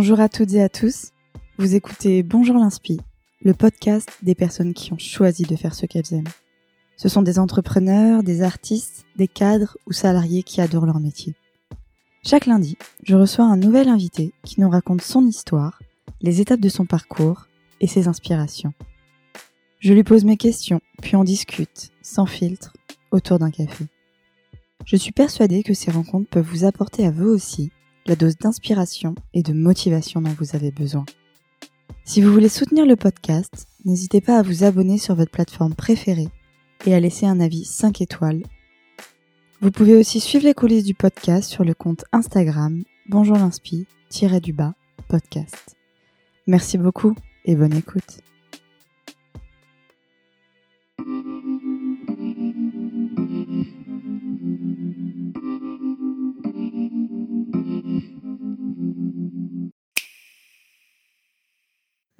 Bonjour à toutes et à tous. Vous écoutez Bonjour l'Inspi, le podcast des personnes qui ont choisi de faire ce qu'elles aiment. Ce sont des entrepreneurs, des artistes, des cadres ou salariés qui adorent leur métier. Chaque lundi, je reçois un nouvel invité qui nous raconte son histoire, les étapes de son parcours et ses inspirations. Je lui pose mes questions, puis on discute, sans filtre, autour d'un café. Je suis persuadée que ces rencontres peuvent vous apporter à vous aussi la dose d'inspiration et de motivation dont vous avez besoin. Si vous voulez soutenir le podcast, n'hésitez pas à vous abonner sur votre plateforme préférée et à laisser un avis 5 étoiles. Vous pouvez aussi suivre les coulisses du podcast sur le compte Instagram bonjour du bas podcast. Merci beaucoup et bonne écoute.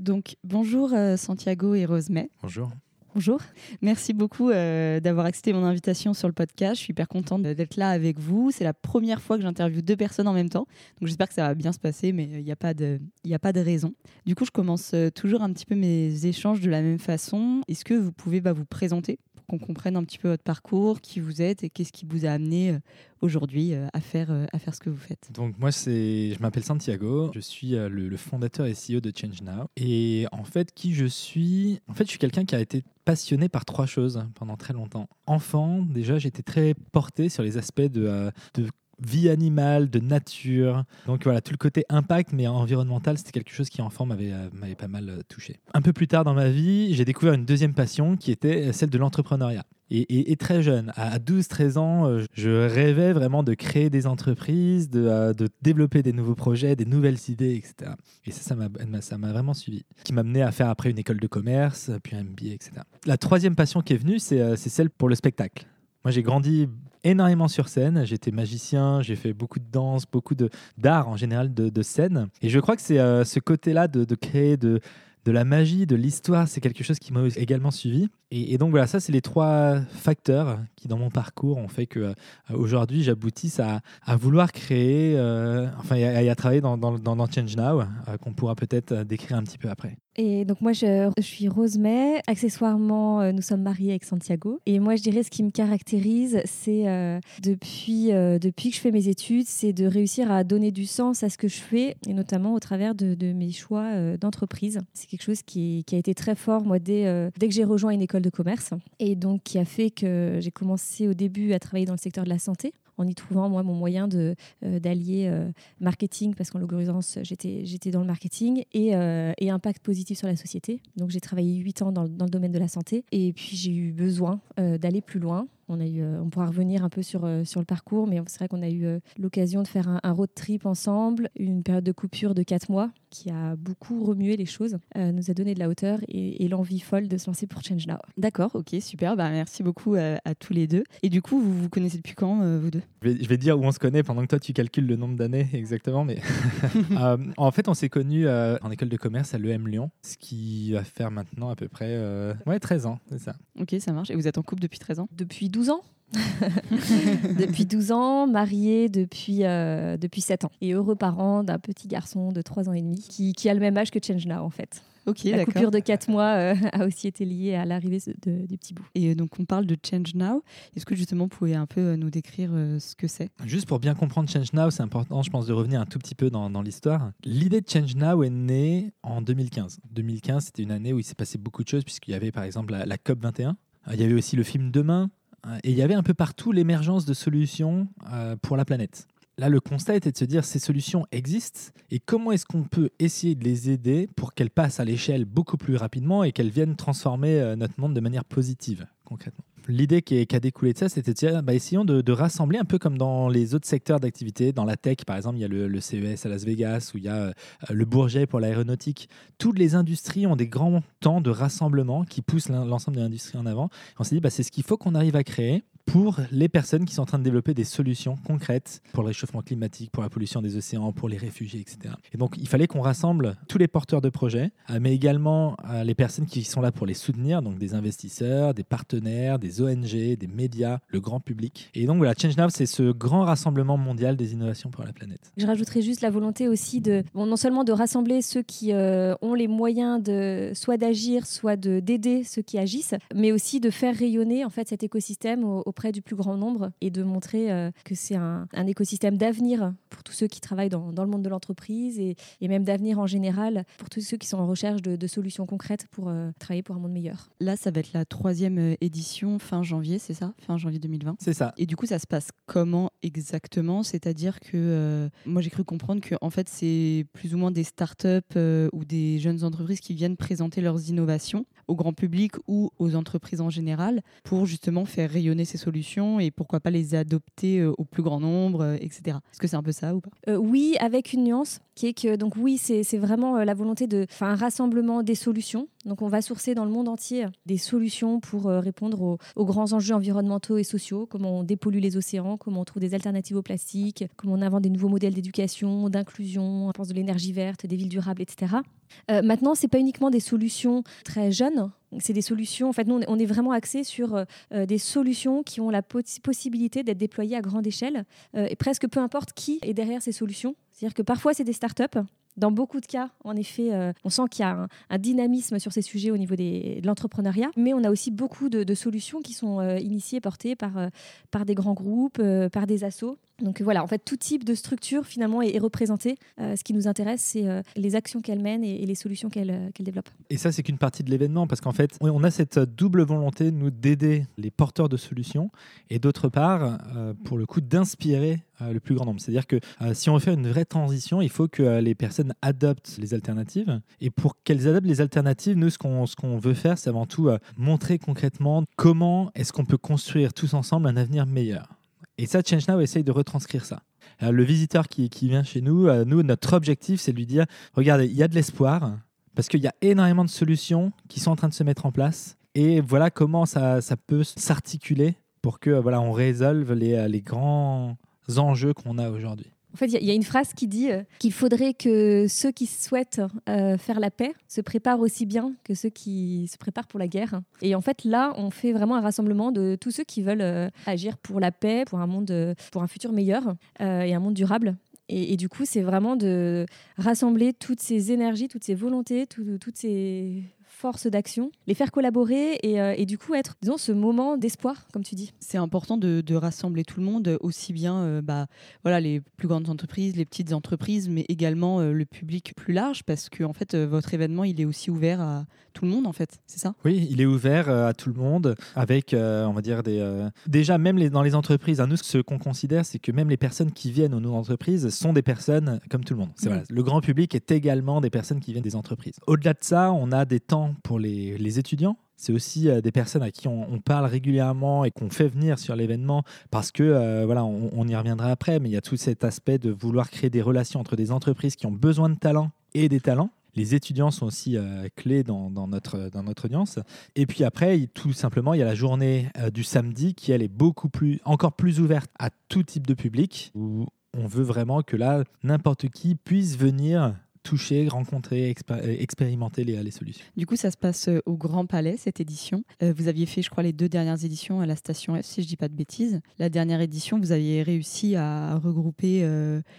Donc bonjour euh, Santiago et Rosemay. Bonjour. Bonjour. Merci beaucoup euh, d'avoir accepté mon invitation sur le podcast. Je suis hyper contente d'être là avec vous. C'est la première fois que j'interviewe deux personnes en même temps. Donc j'espère que ça va bien se passer, mais il n'y a, pas de, a pas de raison. Du coup, je commence euh, toujours un petit peu mes échanges de la même façon. Est-ce que vous pouvez bah, vous présenter? Qu'on comprenne un petit peu votre parcours, qui vous êtes et qu'est-ce qui vous a amené euh, aujourd'hui euh, à, faire, euh, à faire ce que vous faites. Donc moi, c'est, je m'appelle Santiago, je suis le, fondateur et CEO de Change Now. Et en fait, qui je suis? En fait, je suis quelqu'un qui a été passionné par trois choses pendant très longtemps. Enfant, déjà, j'étais très porté sur les aspects de, de vie animale, de nature. Donc voilà, tout le côté impact, mais environnemental, c'était quelque chose qui, enfant, m'avait m'avait pas mal touché. Un peu plus tard dans ma vie, j'ai découvert une deuxième passion qui était celle de l'entrepreneuriat. Et, très jeune, à 12-13 ans, euh, je rêvais vraiment de créer des entreprises, de, euh, de, développer des nouveaux projets, des nouvelles idées, etc. Et ça, ça m'a vraiment suivi. Qui m'a mené à faire après une école de commerce, puis un MBA, etc. La troisième passion qui est venue, c'est euh, celle pour le spectacle. Moi, j'ai grandi énormément sur scène. J'étais magicien, j'ai fait beaucoup de danse, beaucoup d'art en général de, scène. Et je crois que c'est ce côté-là de, de, créer, de, de la magie, de l'histoire, c'est quelque chose qui m'a également suivi. Et, donc voilà, ça c'est les trois facteurs qui dans mon parcours ont fait que euh, aujourd'hui j'aboutisse à, vouloir créer, euh, enfin à, travailler dans, dans, Change Now, euh, qu'on pourra peut-être décrire un petit peu après. Et donc moi je, je suis Rose May, accessoirement nous sommes mariés avec Santiago. Et moi je dirais ce qui me caractérise, c'est depuis, depuis que je fais mes études, c'est de réussir à donner du sens à ce que je fais, et notamment au travers de, de mes choix d'entreprise. C'est quelque chose qui, qui, a été très fort moi dès, dès que j'ai rejoint une école de commerce. Et donc qui a fait que j'ai commencé au début à travailler dans le secteur de la santé en y trouvant moi mon moyen de euh, d'allier euh, marketing parce qu'en l'occurrence j'étais j'étais dans le marketing et, euh, et, impact positif sur la société. Donc j'ai travaillé huit ans dans, dans, le domaine de la santé et puis j'ai eu besoin d'aller plus loin on, a eu, euh, on pourra revenir un peu sur, euh, sur le parcours, mais c'est vrai qu'on a eu euh, l'occasion de faire un, road trip ensemble, une période de coupure de 4 mois qui a beaucoup remué les choses, nous a donné de la hauteur et, l'envie folle de se lancer pour Change Now. D'accord, ok, super. Bah, merci beaucoup à, tous les deux. Et du coup, vous vous connaissez depuis quand, vous deux? Je vais, je vais, dire où on se connaît pendant que toi tu calcules le nombre d'années exactement. Mais en fait, on s'est connus en école de commerce à l'EM Lyon, ce qui va faire maintenant à peu près ouais, 13 ans, c'est ça. Ok, ça marche. Et vous êtes en couple depuis 13 ans? Depuis 12 ans depuis 12 ans, marié depuis, euh, depuis 7 ans. Et heureux parent d'un petit garçon de 3 ans et demi qui, qui, a le même âge que Change Now en fait. La coupure de 4 mois euh, a aussi été liée à l'arrivée du petit bout. Et euh, donc on parle de Change Now. Est-ce que justement vous pouvez un peu nous décrire ce que c'est? Juste pour bien comprendre Change Now, c'est important je pense de revenir un tout petit peu dans, dans l'histoire. L'idée de Change Now est née en 2015. 2015 c'était une année où il s'est passé beaucoup de choses puisqu'il y avait par exemple la, la COP 21. Il y avait aussi le film Demain, et il y avait un peu partout l'émergence de solutions euh, pour la planète. Là, le constat était de se dire ces solutions existent et comment est-ce qu'on peut essayer de les aider pour qu'elles passent à l'échelle beaucoup plus rapidement et qu'elles viennent transformer euh, notre monde de manière positive, concrètement? L'idée qui, a découlé de ça, c'était de dire, bah, essayons de, rassembler un peu comme dans les autres secteurs d'activité. Dans la tech, par exemple, il y a le, CES à Las Vegas, ou il y a euh, le Bourget pour l'aéronautique. Toutes les industries ont des grands temps de rassemblement qui poussent l'ensemble de l'industrie en avant. on s'est dit, bah, c'est ce qu'il faut qu'on arrive à créer pour les personnes qui sont en train de développer des solutions concrètes pour le réchauffement climatique, pour la pollution des océans, pour les réfugiés, etc. Et donc, il fallait qu'on rassemble tous les porteurs de projets, euh, mais également euh, les personnes qui sont là pour les soutenir, donc des investisseurs, des partenaires, des ONG, des médias, le grand public. Et donc, voilà, Change Now, c'est ce grand rassemblement mondial des innovations pour la planète. Je rajouterais juste la volonté aussi de, non seulement de rassembler ceux qui euh, ont les moyens de soit d'agir, soit d'aider ceux qui agissent, mais aussi de faire rayonner en fait cet écosystème auprès du plus grand nombre et de montrer euh, que c'est un, écosystème d'avenir pour tous ceux qui travaillent dans, le monde de l'entreprise et, même d'avenir en général pour tous ceux qui sont en recherche de, solutions concrètes pour euh, travailler pour un monde meilleur. Là, ça va être la troisième euh, édition fin janvier, c'est ça? Fin janvier 2020 C'est ça. Et du coup, ça se passe comment exactement? C'est-à-dire que moi, j'ai cru comprendre que en fait, c'est plus ou moins des startups ou des jeunes entreprises qui viennent présenter leurs innovations au grand public ou aux entreprises en général pour justement faire rayonner ces solutions et pourquoi pas les adopter euh, au plus grand nombre, euh, etc. Est-ce que c'est un peu ça ou pas? Euh, Oui, avec une nuance qui est que donc oui, c'est vraiment la volonté de un rassemblement des solutions. Donc on va sourcer dans le monde entier des solutions pour répondre aux, grands enjeux environnementaux et sociaux, comment on dépollue les océans, comment on trouve des alternatives au plastique, comment on invente des nouveaux modèles d'éducation, d'inclusion, on pense de l'énergie verte, des villes durables, etc. Euh, maintenant, c'est pas uniquement des solutions très jeunes. C'est des solutions. En fait, nous, on est vraiment axé sur euh, des solutions qui ont la possibilité d'être déployées à grande échelle, euh, et presque peu importe qui est derrière ces solutions. C'est-à-dire que parfois, c'est des startups. Dans beaucoup de cas, en effet, on sent qu'il y a un, dynamisme sur ces sujets au niveau de l'entrepreneuriat, mais on a aussi beaucoup de, solutions qui sont initiées, portées par, par des grands groupes, par des assos. Donc voilà, en fait, tout type de structure finalement est, représenté. Euh, ce qui nous intéresse, c'est euh, les actions qu'elle mène et, les solutions qu'elle euh, développe. Et ça, c'est qu'une partie de l'événement, parce qu'en fait, on a cette double volonté, nous, d'aider les porteurs de solutions et d'autre part, pour le coup, d'inspirer le plus grand nombre. C'est-à-dire que si on veut faire une vraie transition, il faut que les personnes adoptent les alternatives. Et pour qu'elles adoptent les alternatives, nous, ce qu'on qu'on veut faire, c'est avant tout montrer concrètement comment est-ce qu'on peut construire tous ensemble un avenir meilleur. Et ça, ChangeNow essaye de retranscrire ça. le visiteur qui, vient chez nous, euh, nous, notre objectif, c'est de lui dire, regardez, il y a de l'espoir, parce qu'il y a énormément de solutions qui sont en train de se mettre en place. Et voilà comment ça, ça peut s'articuler pour que voilà, on résolve les, les grands enjeux qu'on a aujourd'hui. En fait, il y, a une phrase qui dit euh, qu'il faudrait que ceux qui souhaitent euh, faire la paix se préparent aussi bien que ceux qui se préparent pour la guerre. Et en fait, là, on fait vraiment un rassemblement de tous ceux qui veulent euh, agir pour la paix, pour un monde, pour un futur meilleur et un monde durable. Et, du coup, c'est vraiment de rassembler toutes ces énergies, toutes ces volontés, toutes ces force d'action, les faire collaborer euh, et, du coup être, disons, ce moment d'espoir, comme tu dis. C'est important de, rassembler tout le monde, aussi bien euh, bah, voilà, les plus grandes entreprises, les petites entreprises, mais également euh, le public plus large, parce que en fait, votre événement, il est aussi ouvert à tout le monde, en fait, c'est ça? Oui, il est ouvert à tout le monde, avec, on va dire, des... déjà, même les, dans les entreprises, à nous, ce qu'on considère, c'est que même les personnes qui viennent aux nos entreprises sont des personnes comme tout le monde. C'est Le grand public est également des personnes qui viennent des entreprises. Au-delà de ça, on a des temps pour les, étudiants. C'est aussi euh, des personnes à qui on, parle régulièrement et qu'on fait venir sur l'événement parce que, euh, voilà, on, y reviendra après, mais il y a tout cet aspect de vouloir créer des relations entre des entreprises qui ont besoin de talents et des talents. Les étudiants sont aussi euh, clés dans, notre, dans notre audience. Et puis après, tout simplement, il y a la journée du samedi qui, elle, est beaucoup plus, encore plus ouverte à tout type de public, où on veut vraiment que là, n'importe qui puisse venir toucher, rencontrer, euh, expérimenter les, solutions. Du coup, ça se passe euh, au Grand Palais, cette édition. Euh, vous aviez fait, je crois, les deux dernières éditions à la station F, si je ne dis pas de bêtises. La dernière édition, vous aviez réussi à regrouper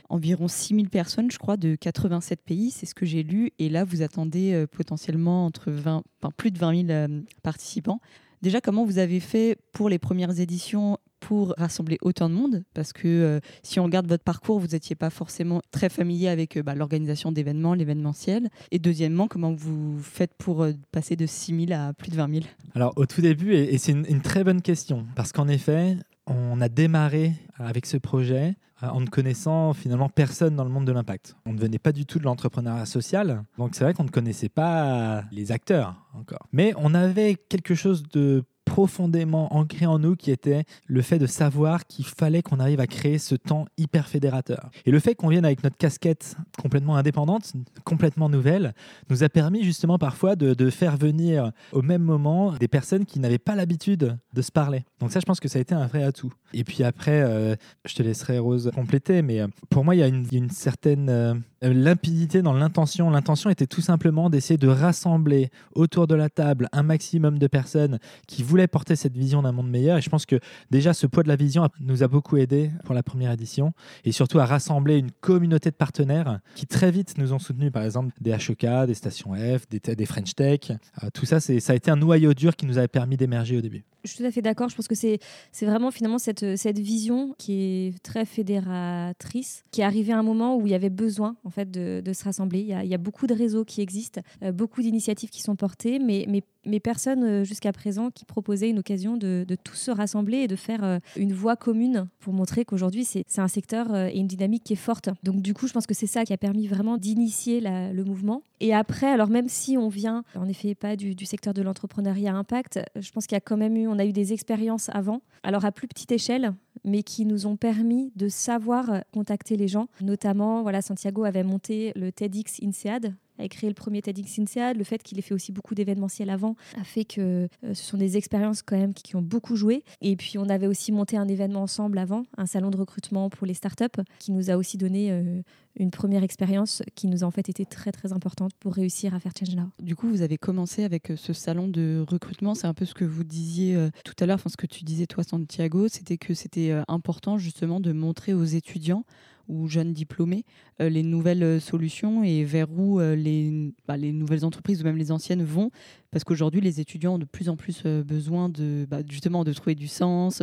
environ 6000 personnes, je crois, de 87 pays. C'est ce que j'ai lu. Et là, vous attendez potentiellement entre 20, enfin, plus de 20 000 participants. Déjà, comment vous avez fait pour les premières éditions pour rassembler autant de monde? Parce que euh, si on regarde votre parcours, vous n'étiez pas forcément très familier avec euh, bah, l'organisation d'événements, l'événementiel. Et deuxièmement, comment vous faites pour euh, passer de 6 000 à plus de 20 000 Alors au tout début, et, c'est une, très bonne question, parce qu'en effet, on a démarré avec ce projet en ne connaissant finalement personne dans le monde de l'impact. On ne venait pas du tout de l'entrepreneuriat social, donc c'est vrai qu'on ne connaissait pas les acteurs encore. Mais on avait quelque chose de profondément ancré en nous qui était le fait de savoir qu'il fallait qu'on arrive à créer ce temps hyper fédérateur. Et le fait qu'on vienne avec notre casquette complètement indépendante, complètement nouvelle, nous a permis justement parfois de, faire venir au même moment des personnes qui n'avaient pas l'habitude de se parler. Donc ça, je pense que ça a été un vrai atout. Et puis après, euh, je te laisserai Rose compléter, mais euh, pour moi, il y a une, il y a une certaine euh, limpidité dans l'intention. L'intention était tout simplement d'essayer de rassembler autour de la table un maximum de personnes qui voulaient porter cette vision d'un monde meilleur. Et je pense que déjà, ce poids de la vision nous a beaucoup aidé pour la première édition et surtout à rassembler une communauté de partenaires qui très vite nous ont soutenus, par exemple des HEK, des stations F, des, French Tech. Euh, tout ça, ça a été un noyau dur qui nous avait permis d'émerger au début. Je suis tout à fait d'accord. Je pense que c'est vraiment finalement cette, vision qui est très fédératrice, qui est arrivée à un moment où il y avait besoin en fait de, se rassembler. Il y, a, il y a beaucoup de réseaux qui existent, euh, beaucoup d'initiatives qui sont portées, mais, mais, mais personne euh, jusqu'à présent qui proposait une occasion de, tous se rassembler et de faire euh, une voie commune pour montrer qu'aujourd'hui c'est un secteur euh, et une dynamique qui est forte. Donc du coup, je pense que c'est ça qui a permis vraiment d'initier le mouvement. Et après, alors même si on vient en effet pas du, secteur de l'entrepreneuriat impact, je pense qu'il y a quand même eu, on a eu des expériences avant, alors à plus petite échelle, mais qui nous ont permis de savoir contacter les gens. Notamment, Santiago avait monté le TEDx INSEAD a créé le premier TEDx INSEAD, le fait qu'il ait fait aussi beaucoup d'événementiels avant a fait que euh, ce sont des expériences quand même qui, ont beaucoup joué. Et puis on avait aussi monté un événement ensemble avant, un salon de recrutement pour les startups, qui nous a aussi donné euh, une première expérience qui nous a en fait été très très importante pour réussir à faire Change Now. Du coup, vous avez commencé avec euh, ce salon de recrutement. C'est un peu ce que vous disiez tout à l'heure, enfin ce que tu disais toi, Santiago, c'était que c'était important justement de montrer aux étudiants ou jeunes diplômés euh, les nouvelles euh, solutions et vers où euh, les, bah, les nouvelles entreprises ou même les anciennes vont. Parce qu'aujourd'hui, les étudiants ont de plus en plus besoin de, bah, justement de trouver du sens,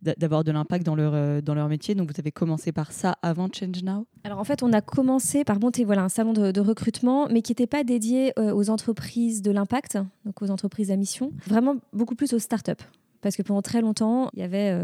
d'avoir de l'impact dans leur, dans leur métier. Donc vous avez commencé par ça avant Change Now Alors en fait, on a commencé par monter voilà, un salon de, recrutement, mais qui n'était pas dédié aux entreprises de l'impact, donc aux entreprises à mission, vraiment beaucoup plus aux startups. Parce que pendant très longtemps, il y avait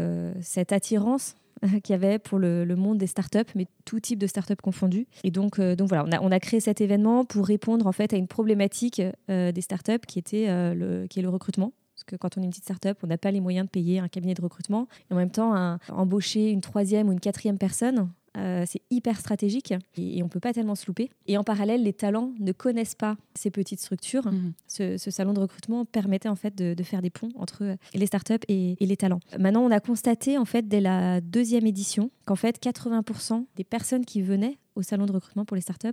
cette attirance qu'il y avait pour le, monde des startups, mais tout type de startups confondues. Et donc, euh, donc voilà, on a, on a créé cet événement pour répondre en fait à une problématique euh, des startups qui, était, euh, le, qui est le recrutement. Parce que quand on est une petite startup, on n'a pas les moyens de payer un cabinet de recrutement. Et en même temps, embaucher une troisième ou une quatrième personne, euh, c'est hyper stratégique et, et on peut pas tellement se louper. Et en parallèle, les talents ne connaissent pas ces petites structures. Mhm. Ce, ce salon de recrutement permettait en fait de, de faire des ponts entre les startups et, et les talents. Maintenant, on a constaté en fait dès la deuxième édition qu'en fait 80% des personnes qui venaient au salon de recrutement pour les startups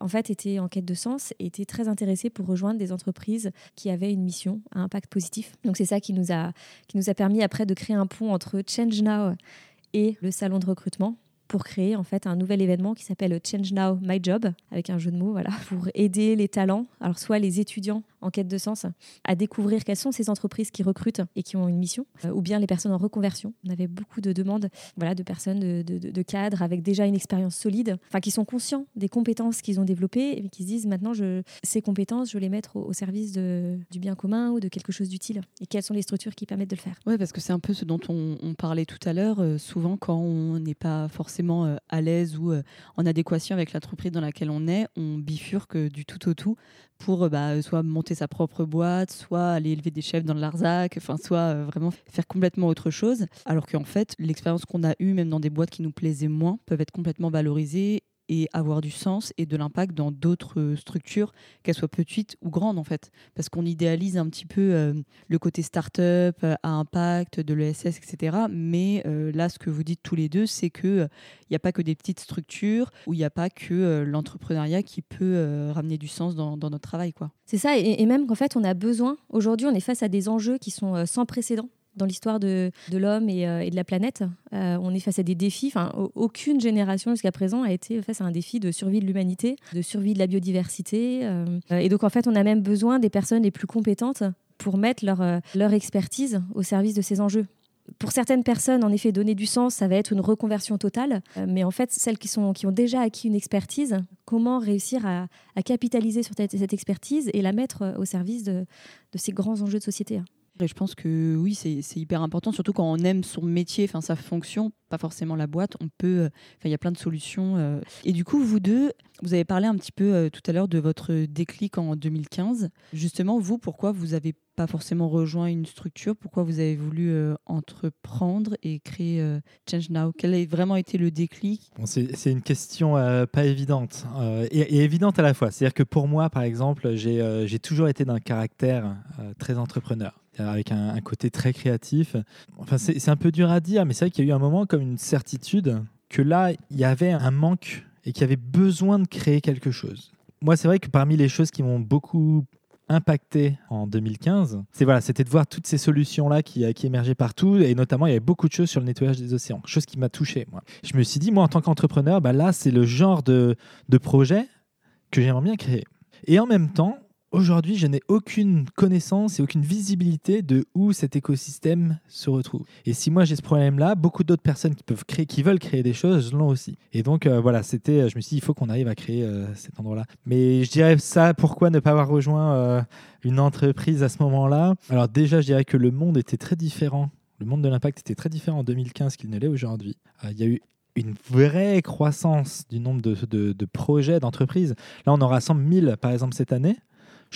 en fait étaient en quête de sens et étaient très intéressées pour rejoindre des entreprises qui avaient une mission à impact positif. Donc c'est ça qui nous a qui nous a permis après de créer un pont entre Change Now et le salon de recrutement pour créer en fait un nouvel événement qui s'appelle Change Now My Job avec un jeu de mots voilà pour aider les talents alors soit les étudiants en quête de sens à découvrir quelles sont ces entreprises qui recrutent et qui ont une mission euh, ou bien les personnes en reconversion on avait beaucoup de demandes voilà de personnes de, de- cadres avec déjà une expérience solide enfin qui sont conscients des compétences qu'ils ont développées et qui se disent maintenant ces compétences je vais les mettre au, service du bien commun ou de quelque chose d'utile et quelles sont les structures qui permettent de le faire? Oui, parce que c'est un peu ce dont on, parlait tout à l'heure. Euh, souvent, quand on n'est pas forcément euh, à l'aise ou en adéquation avec l'entreprise dans laquelle on est, on bifurque du tout au tout pour euh, bah, soit monter sa propre boîte, soit aller élever des chefs dans le Larzac, enfin, soit euh, vraiment faire complètement autre chose. Alors qu'en fait, l'expérience qu'on a eue, même dans des boîtes qui nous plaisaient moins, peuvent être complètement valorisées et avoir du sens et de l'impact dans d'autres euh, structures, qu'elles soient petites ou grandes en fait. Parce qu'on idéalise un petit peu euh, le côté start-up, euh, à impact, de l'ESS, etc. Mais là, ce que vous dites tous les deux, c'est qu'il n'y a pas que des petites structures, où il n'y a pas que l'entrepreneuriat qui peut ramener du sens dans, notre travail. C'est ça, et, même qu'en fait, on a besoin, aujourd'hui, on est face à des enjeux qui sont sans précédent dans l'histoire de, de l'homme et, euh, de la planète. Euh, on est face à des défis, enfin, au- aucune génération jusqu'à présent a été face à un défi de survie de l'humanité, de survie de la biodiversité. euh, et donc, en fait, on a même besoin des personnes les plus compétentes pour mettre leur, expertise au service de ces enjeux. Pour certaines personnes, en effet, donner du sens, ça va être une reconversion totale. Mais en fait, celles qui, sont, qui ont déjà acquis une expertise, comment réussir à, capitaliser sur cette, expertise et la mettre au service de, de ces grands enjeux de société. Et je pense que oui, c'est hyper important, surtout quand on aime son métier, enfin sa fonction, pas forcément la boîte. On peut, euh, il y a plein de solutions. euh. Et du coup, vous deux, vous avez parlé un petit peu euh, tout à l'heure de votre déclic en 2015. Justement, vous, pourquoi vous avez pas forcément rejoint une structure? Pourquoi vous avez voulu entreprendre et créer Change Now? Quel a vraiment été le déclic? C'est une question pas évidente et, évidente à la fois. C'est-à-dire que pour moi, par exemple, j'ai toujours été d'un caractère très entrepreneur, avec un, côté très créatif. Enfin, c'est un peu dur à dire, mais c'est vrai qu'il y a eu un moment comme une certitude que là, il y avait un manque et qu'il y avait besoin de créer quelque chose. Moi, c'est vrai que parmi les choses qui m'ont beaucoup impacté en 2015, c'est voilà, c'était de voir toutes ces solutions là qui, qui émergeaient partout et notamment il y avait beaucoup de choses sur le nettoyage des océans, chose qui m'a touché moi. Je me suis dit moi en tant qu'entrepreneur, bah là c'est le genre de projet que j'aimerais bien créer. Et en même temps, aujourd'hui, je n'ai aucune connaissance et aucune visibilité de où cet écosystème se retrouve. Et si moi j'ai ce problème-là, beaucoup d'autres personnes qui peuvent créer, qui veulent créer des choses, l'ont aussi. Et donc euh, voilà, c'était, je me suis dit, il faut qu'on arrive à créer euh, cet endroit-là. Mais je dirais ça, pourquoi ne pas avoir rejoint euh, une entreprise à ce moment-là? Alors déjà, je dirais que le monde était très différent. Le monde de l'impact était très différent en 2015 qu'il ne l'est aujourd'hui. Euh, Il y a eu une vraie croissance du nombre de- de projets, d'entreprises. Là, on en rassemble 1000 par exemple cette année,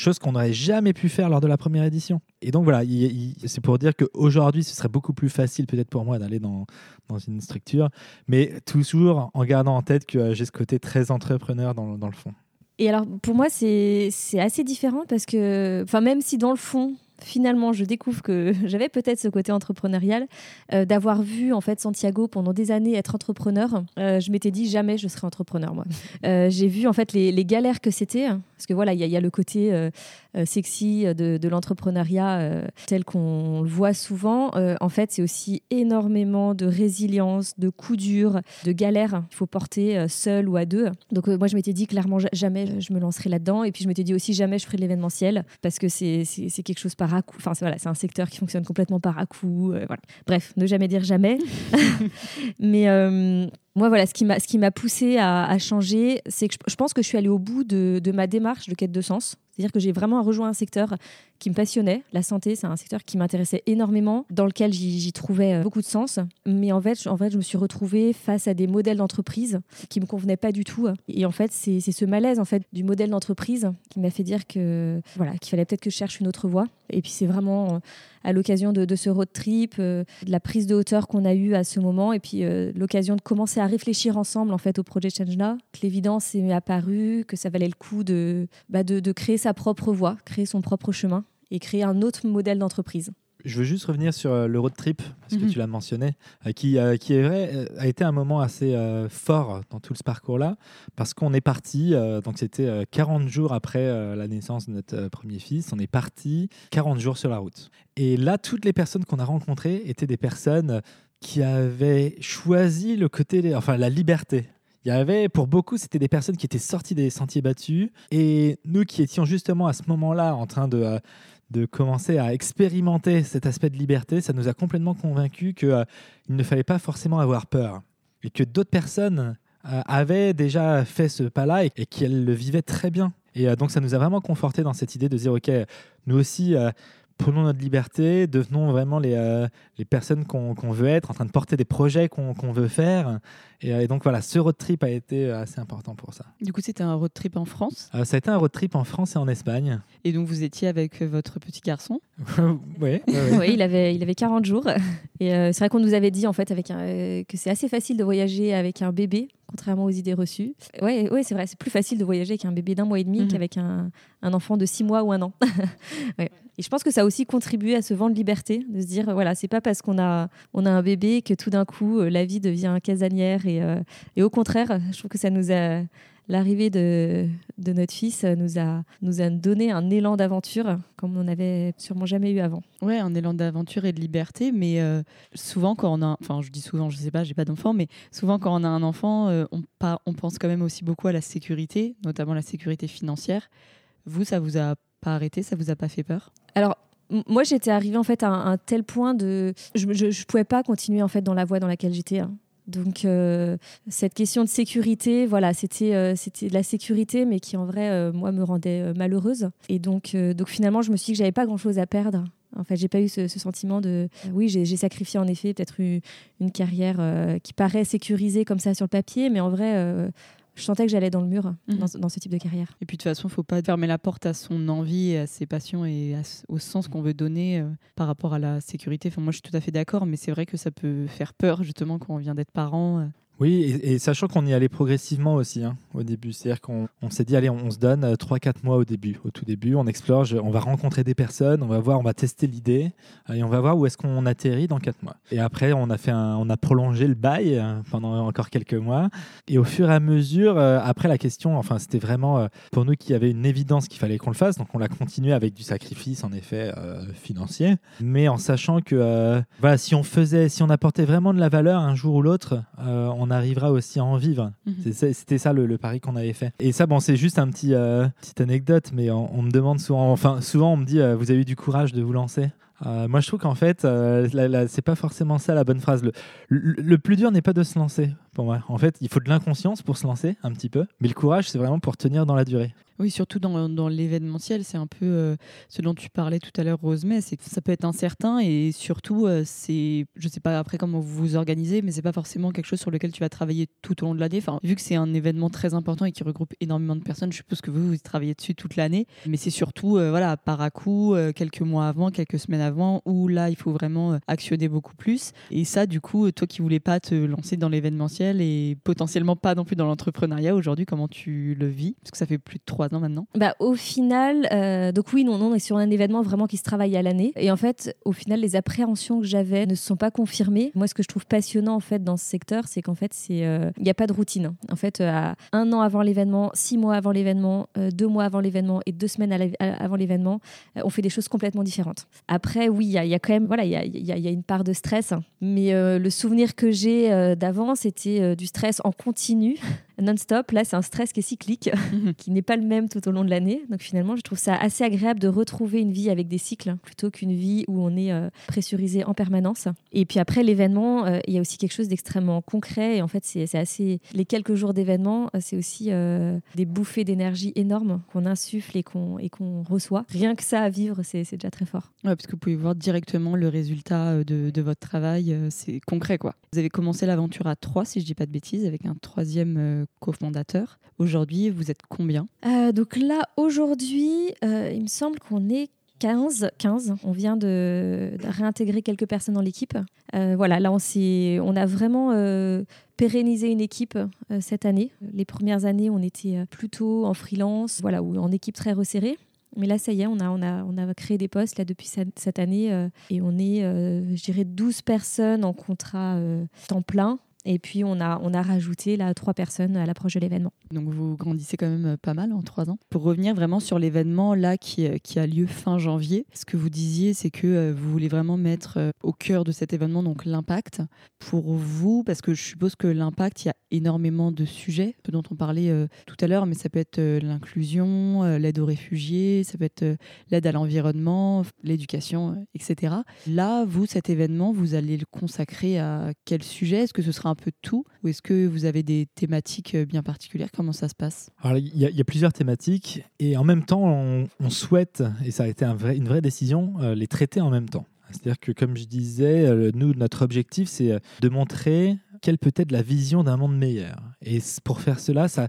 chose qu'on n'aurait jamais pu faire lors de la première édition. Et donc voilà, il- il- c'est pour dire qu'aujourd'hui, ce serait beaucoup plus facile peut-être pour moi d'aller dans, dans une structure, mais toujours en gardant en tête que euh, j'ai ce côté très entrepreneur dans, dans le fond. Et alors, pour moi, c'est assez différent parce que, enfin, même si dans le fond, finalement, je découvre que j'avais peut-être ce côté entrepreneurial, euh, d'avoir vu en fait Santiago pendant des années être entrepreneur, euh, je m'étais dit jamais je serai entrepreneur moi. J'ai vu en fait les, galères que c'était, parce que voilà, il y, a- il y a le côté euh, euh, sexy de, de l'entrepreneuriat euh, tel qu'on le voit souvent. Euh, en fait, c'est aussi énormément de résilience, de coups durs, de galères. Il faut porter seul ou à deux. Donc moi, je m'étais dit clairement ja- jamais je me lancerai là-dedans. Et puis je m'étais dit aussi jamais je ferai de l'événementiel parce que c'est quelque chose par à coup. Enfin c'est voilà, c'est un secteur qui fonctionne complètement par à coup. voilà. Bref, ne jamais dire jamais. Mais moi, voilà, ce qui m'a, ce poussé à, changer, c'est que je, pense que je suis allée au bout de ma démarche de quête de sens. C'est-à-dire que j'ai vraiment rejoint un secteur qui me passionnait. La santé, c'est un secteur qui m'intéressait énormément, dans lequel j'y, trouvais euh, beaucoup de sens. Mais en fait, en fait, je me suis retrouvée face à des modèles d'entreprise qui me convenaient pas du tout. Et en fait, c'est, ce malaise en fait du modèle d'entreprise qui m'a fait dire que voilà, qu'il fallait peut-être que je cherche une autre voie. Et puis c'est vraiment euh, à l'occasion de, ce road trip, euh, de la prise de hauteur qu'on a eue à ce moment, et puis l'occasion de commencer à réfléchir ensemble en fait au projet Change que l'évidence est apparue, que ça valait le coup de, bah, de, créer sa propre voie, créer son propre chemin et créer un autre modèle d'entreprise. Je veux juste revenir sur euh, le road trip, parce que Mhm. tu l'as mentionné, euh, qui, euh, qui est vrai, a été un moment assez fort dans tout ce parcours-là, parce qu'on est parti, donc c'était euh, 40 jours après la naissance de notre premier fils, on est parti 40 jours sur la route. Et là, toutes les personnes qu'on a rencontrées étaient des personnes qui avaient choisi le côté, enfin la liberté. Il y avait, pour beaucoup, c'était des personnes qui étaient sorties des sentiers battus. Et nous qui étions justement à ce moment-là en train de, euh, de commencer à expérimenter cet aspect de liberté, ça nous a complètement convaincus qu'il ne fallait pas forcément avoir peur. Et que d'autres personnes euh, avaient déjà fait ce pas-là et, qu'elles le vivaient très bien. Et euh, donc ça nous a vraiment conforté dans cette idée de dire, OK, nous aussi, euh, prenons notre liberté, devenons vraiment les, euh, les personnes qu'on qu'on veut être, en train de porter des projets qu'on qu'on veut faire. Et, euh, et donc voilà, ce road trip a été euh, assez important pour ça. Du coup, c'était un road trip en France? Euh, ça a été un road trip en France et en Espagne. Et donc, vous étiez avec votre petit garçon? ouais. Oui, il avait, il avait 40 jours. Et euh, c'est vrai qu'on nous avait dit en fait avec un, euh, que c'est assez facile de voyager avec un bébé, contrairement aux idées reçues. Oui, ouais, c'est vrai, c'est plus facile de voyager avec un bébé d'un mois et demi Mhm. qu'avec un, un enfant de six mois ou un an. Ouais. Et je pense que ça a aussi contribué à ce vent de liberté, de se dire, voilà, c'est pas parce qu'on a, on a un bébé que tout d'un coup, euh, la vie devient casanière. Et, euh, et au contraire, je trouve que ça nous a... L'arrivée de, de notre fils nous a, nous a donné un élan d'aventure comme on n'avait sûrement jamais eu avant. Ouais, un élan d'aventure et de liberté, mais euh, souvent quand on a, enfin je dis souvent, je sais pas, j'ai pas d'enfant, mais souvent quand on a un enfant, euh, on, par- on pense quand même aussi beaucoup à la sécurité, notamment la sécurité financière. Vous, ça vous a pas arrêté, ça vous a pas fait peur? Alors, moi, j'étais arrivée en fait à un, un tel point de, je, je pouvais pas continuer en fait dans la voie dans laquelle j'étais. hein. Donc euh, cette question de sécurité, voilà, c'était euh, c'était de la sécurité, mais qui en vrai, euh, moi, me rendait malheureuse. Et donc, donc finalement, je me suis dit que j'avais pas grand-chose à perdre En fait, j'ai pas eu ce, sentiment de. oui, j'ai sacrifié en effet peut-être une, une, carrière qui paraît sécurisée comme ça sur le papier, mais en vrai, je sentais que j'allais dans le mur mhm. dans, ce type de carrière. Et puis de toute façon, il ne faut pas fermer la porte à son envie, à ses passions et au sens qu'on veut donner euh, par rapport à la sécurité. Enfin, moi, je suis tout à fait d'accord, mais c'est vrai que ça peut faire peur justement quand on vient d'être parent. Oui, et, sachant qu'on y allait progressivement aussi hein, au début. C'est-à-dire qu'on s'est dit, allez, on, se donne 3-4 euh, mois au début. Au tout début, on explore, on va rencontrer des personnes, on va voir, on va tester l'idée euh, et on va voir où est-ce qu'on atterrit dans 4 mois. Et après, on a, fait on a prolongé le bail euh, pendant encore quelques mois. Et au fur et à mesure, après la question, enfin, c'était vraiment pour nous qui avait une évidence qu'il fallait qu'on le fasse. Donc, on l'a continué avec du sacrifice, en effet, financier. Mais en sachant que, voilà, si on faisait, si on apportait vraiment de la valeur un jour ou l'autre, on arrivera aussi à en vivre. Mhm. C'était ça le, pari qu'on avait fait. Et ça, bon, c'est juste un petit euh, petite anecdote, mais on, me demande souvent, enfin souvent on me dit, euh, vous avez eu du courage de vous lancer. Euh, moi, je trouve qu'en fait, c'est pas forcément ça la bonne phrase. le plus dur n'est pas de se lancer, pour moi. En fait, il faut de l'inconscience pour se lancer un petit peu, mais le courage, c'est vraiment pour tenir dans la durée. Oui, surtout dans, l'événementiel, c'est un peu euh, ce dont tu parlais tout à l'heure, Rosemay, ça peut être incertain et surtout, euh, c'est, je sais pas après comment vous vous organisez, mais c'est pas forcément quelque chose sur lequel tu vas travailler tout au long de l'année. Enfin, vu que c'est un événement très important et qui regroupe énormément de personnes, je suppose que vous, vous travaillez dessus toute l'année, mais c'est surtout, euh, voilà, par à coup, quelques mois avant, quelques semaines avant, où là, il faut vraiment actionner beaucoup plus. Et ça, du coup, toi qui voulais pas te lancer dans l'événementiel et potentiellement pas non plus dans l'entrepreneuriat, aujourd'hui, comment tu le vis? Parce que ça fait plus de trois maintenant bah, Au final, euh, donc oui, non, on est sur un événement vraiment qui se travaille à l'année. Et en fait, au final, les appréhensions que j'avais ne se sont pas confirmées. Moi, ce que je trouve passionnant en fait dans ce secteur, c'est qu'en fait, euh, il n'y a pas de routine. En fait, à un an avant l'événement, six mois avant l'événement, euh, deux mois avant l'événement et deux semaines avant l'événement, on fait des choses complètement différentes. Après, oui, il y, a quand même, voilà, y a, une part de stress, mais le souvenir que j'ai d'avant, c'était du stress en continu non-stop. Là, c'est un stress qui est cyclique, qui n'est pas le même tout au long de l'année. Donc finalement, je trouve ça assez agréable de retrouver une vie avec des cycles plutôt qu'une vie où on est euh, pressurisé en permanence. Et puis après l'événement, euh, il y a aussi quelque chose d'extrêmement concret. Et en fait, c'est assez. Les quelques jours d'événement, euh, c'est aussi des bouffées d'énergie énormes qu'on insuffle et qu'on qu'on reçoit. Rien que ça à vivre, c'est déjà très fort. Ouais, parce que vous pouvez voir directement le résultat de, de votre travail. C'est concret, quoi. Vous avez commencé l'aventure à trois, si je dis pas de bêtises, avec un troisième cofondateur. Aujourd'hui, vous êtes combien? Euh, Donc là, aujourd'hui, euh, il me semble qu'on est 15, 15. On vient de, réintégrer quelques personnes dans l'équipe. Euh, voilà, là, on, on a vraiment pérennisé une équipe cette année. Les premières années, on était plutôt en freelance, voilà, ou en équipe très resserrée. Mais là, ça y est, on a, on a, on a créé des postes là, depuis cette année et on est, je dirais, 12 personnes en contrat temps plein et puis, on a, on a rajouté là, trois personnes à l'approche de l'événement. Donc, vous grandissez quand même euh, pas mal en trois ans. Pour revenir vraiment sur l'événement là qui, euh, qui, a lieu fin janvier, ce que vous disiez, c'est que euh, vous voulez vraiment mettre au cœur de cet événement donc l'impact. Pour vous, parce que je suppose que l'impact, il y a énormément de sujets, dont on parlait tout à l'heure, mais ça peut être l'inclusion, l'aide aux réfugiés, ça peut être l'aide à l'environnement, l'éducation, etc. Là, vous, cet événement, vous allez le consacrer à quel sujet? Est-ce que ce sera un peu tout Ou est-ce que vous avez des thématiques euh, bien particulières? Comment ça se passe? Il y, a plusieurs thématiques et en même temps, on, souhaite, et ça a été une vraie décision, euh, les traiter en même temps. C'est-à-dire que, comme je disais, euh, nous, notre objectif, c'est de montrer quelle peut être la vision d'un monde meilleur. Et pour faire cela, ça,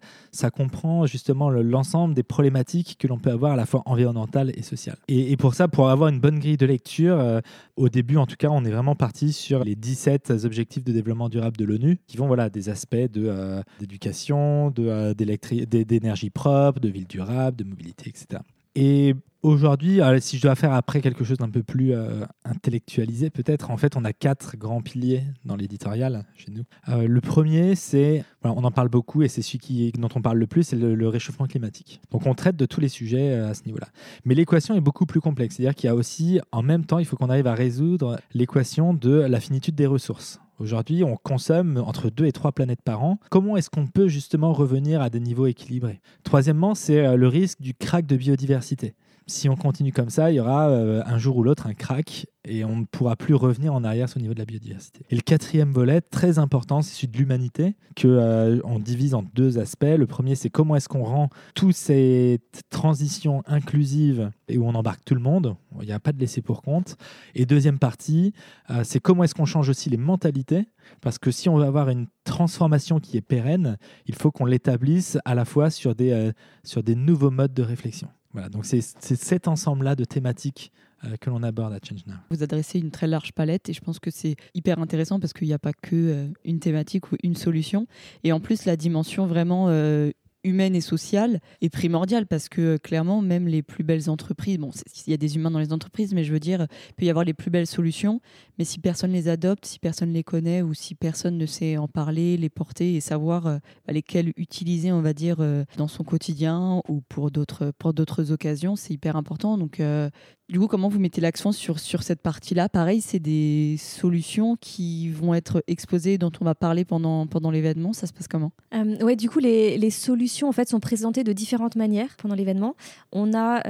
comprend justement l'ensemble des problématiques que l'on peut avoir à la fois environnementales et sociales. Et, pour ça, pour avoir une bonne grille de lecture, euh, au début en tout cas, on est vraiment parti sur les 17 objectifs de développement durable de l'ONU, qui vont voilà, des aspects euh, d'éducation, de, euh, d'énergie propre, de ville durable, de mobilité, etc. Et aujourd'hui, si je dois faire après quelque chose d'un peu plus euh, intellectualisé, peut-être, en fait, on a quatre grands piliers dans l'éditorial chez nous. Euh, le premier, c'est, on en parle beaucoup et c'est celui dont on parle le plus, c'est le, réchauffement climatique. Donc, on traite de tous les sujets euh, à ce niveau-là. Mais l'équation est beaucoup plus complexe. C'est-à-dire qu'il y a aussi, en même temps, il faut qu'on arrive à résoudre l'équation de la finitude des ressources. Aujourd'hui, on consomme entre 2 et 3 planètes par an. Comment est-ce qu'on peut justement revenir à des niveaux équilibrés? Troisièmement, c'est euh, le risque du crack de biodiversité. Si on continue comme ça, il y aura euh, un jour ou l'autre un crack et on ne pourra plus revenir en arrière le niveau de la biodiversité. Et le quatrième volet, très important, c'est celui de l'humanité, que euh, on divise en deux aspects. Le premier, c'est comment est-ce qu'on rend toutes ces transitions inclusives et où on embarque tout le monde, il n'y a pas de laisser pour compte. Et deuxième partie, euh, c'est comment est-ce qu'on change aussi les mentalités, parce que si on veut avoir une transformation qui est pérenne, il faut qu'on l'établisse à la fois sur des, sur des nouveaux modes de réflexion. Voilà, donc c'est cet ensemble-là de thématiques euh, que l'on aborde à Change Now. Vous adressez une très large palette et je pense que c'est hyper intéressant parce qu'il n'y a pas que euh, une thématique ou une solution. Et en plus, la dimension vraiment euh, humaine et sociale est primordiale parce que clairement, même les plus belles entreprises, bon, il y a des humains dans les entreprises, mais je veux dire, il peut y avoir les plus belles solutions, mais si personne les adopte, si personne les connaît ou si personne ne sait en parler, les porter et savoir euh, lesquelles utiliser, on va dire, euh, dans son quotidien ou pour d'autres pour d'autres occasions, c'est hyper important. Donc, euh, du coup, comment vous mettez l'accent sur, sur cette partie-là? Pareil, c'est des solutions qui vont être exposées, dont on va parler pendant, pendant l'événement. Ça se passe comment? Euh, Ouais, du coup, les, les, solutions en fait sont présentées de différentes manières pendant l'événement. On a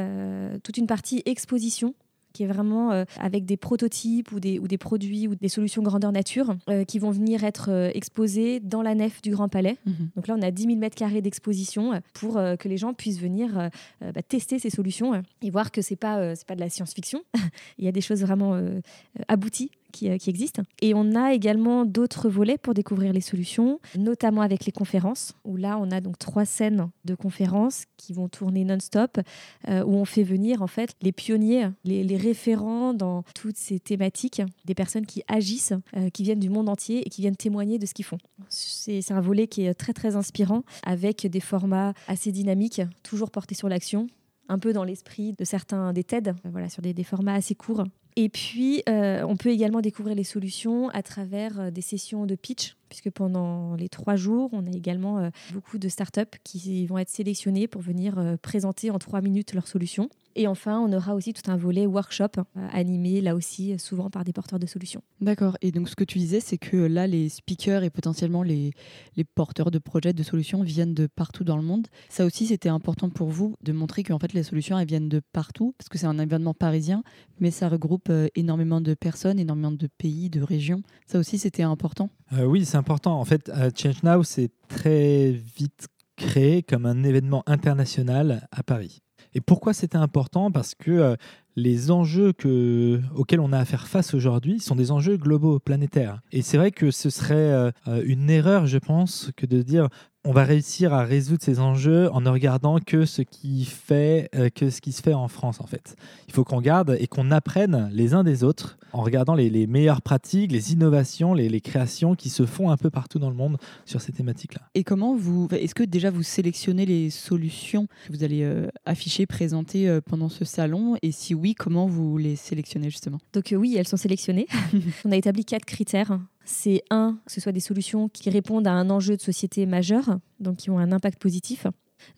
toute une partie exposition qui est vraiment euh, avec des prototypes ou des, ou des produits ou des solutions grandeur nature euh, qui vont venir être euh, exposés dans la nef du Grand Palais. Mhm. Donc là, on a 10 000 mètres carrés d'exposition pour que les gens puissent venir bah, tester ces solutions et voir que ce n'est pas, c'est pas de la science-fiction. Il y a des choses vraiment abouties euh, qui, existent. Et on a également d'autres volets pour découvrir les solutions, notamment avec les conférences, où là, on a donc trois scènes de conférences qui vont tourner non-stop, euh, où on fait venir en fait les pionniers, les, référents dans toutes ces thématiques, des personnes qui agissent, euh, qui viennent du monde entier et qui viennent témoigner de ce qu'ils font. C'est un volet qui est très très inspirant, avec des formats assez dynamiques, toujours portés sur l'action, un peu dans l'esprit de certains des TED, voilà, sur des, des formats assez courts et puis, euh, on peut également découvrir les solutions à travers euh, des sessions de pitch, puisque pendant les trois jours, on a également euh, beaucoup de startups qui vont être sélectionnées pour venir présenter en trois minutes leurs solutions. Et enfin, on aura aussi tout un volet workshop euh, animé, là aussi, souvent par des porteurs de solutions. D'accord. Et donc, ce que tu disais, c'est que là, les speakers et potentiellement les, les porteurs de projets, de solutions viennent de partout dans le monde. Ça aussi, c'était important pour vous de montrer qu'en fait, les solutions, elles viennent de partout, parce que c'est un événement parisien, mais ça regroupe euh, énormément de personnes, énormément de pays, de régions. Ça aussi, c'était important euh, Oui, c'est important. En fait, Change Now, c'est très vite créé comme un événement international à Paris. Et pourquoi c'était important? Parce que euh, les enjeux que, auxquels on a à faire face aujourd'hui sont des enjeux globaux, planétaires. Et c'est vrai que ce serait euh, une erreur, je pense, que de dire on va réussir à résoudre ces enjeux en ne regardant que ce qui fait euh, que ce qui se fait en France en fait. Il faut qu'on regarde et qu'on apprenne les uns des autres en regardant les, meilleures pratiques, les innovations, les, créations qui se font un peu partout dans le monde sur ces thématiques-là. Et comment vous, est-ce que déjà vous sélectionnez les solutions que vous allez euh, afficher, présenter euh, pendant ce salon? Et si oui, comment vous les sélectionnez justement? Donc oui, elles sont sélectionnées. On a établi quatre critères c'est un, que ce soit des solutions qui répondent à un enjeu de société majeur, donc qui ont un impact positif.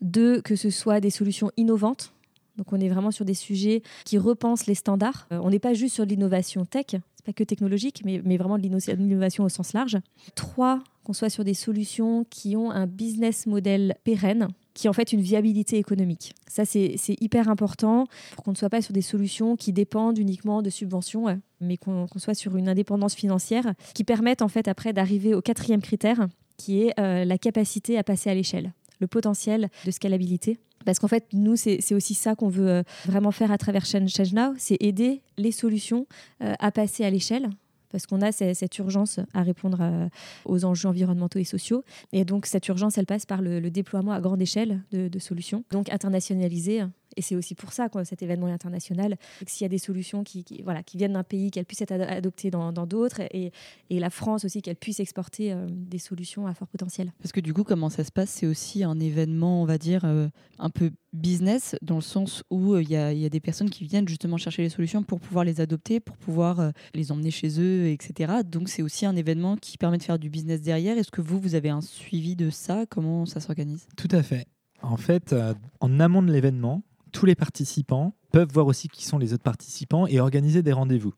Deux, que ce soit des solutions innovantes. Donc on est vraiment sur des sujets qui repensent les standards. Euh, on n'est pas juste sur l'innovation tech, c'est pas que technologique, mais, mais vraiment de l'innovation au sens large. Trois, qu'on soit sur des solutions qui ont un business model pérenne, qui en fait une viabilité économique. Ça, c'est hyper important pour qu'on ne soit pas sur des solutions qui dépendent uniquement de subventions, mais qu'on soit sur une indépendance financière qui permette en fait après d'arriver au quatrième critère, qui est euh, la capacité à passer à l'échelle, le potentiel de scalabilité. Parce qu'en fait, nous, c'est aussi ça qu'on veut euh, vraiment faire à travers Change Now, c'est aider les solutions euh, à passer à l'échelle parce qu'on a cette urgence à répondre aux enjeux environnementaux et sociaux. Et donc, cette urgence, elle passe par le, déploiement à grande échelle de, de solutions, donc internationalisées et c'est aussi pour ça, quoi, cet événement international, s'il y a des solutions qui, voilà, qui viennent d'un pays, qu'elles puissent être adoptées dans d'autres, et, et, la France aussi, qu'elle puisse exporter euh, des solutions à fort potentiel. Parce que du coup, comment ça se passe? C'est aussi un événement, on va dire, euh, un peu business, dans le sens où euh, il y, a, y, a des personnes qui viennent justement chercher les solutions pour pouvoir les adopter, pour pouvoir les emmener chez eux, etc. Donc c'est aussi un événement qui permet de faire du business derrière. Est-ce que vous, vous avez un suivi de ça? Comment ça s'organise? Tout à fait. En fait, en amont de l'événement, tous les participants peuvent voir aussi qui sont les autres participants et organiser des rendez-vous.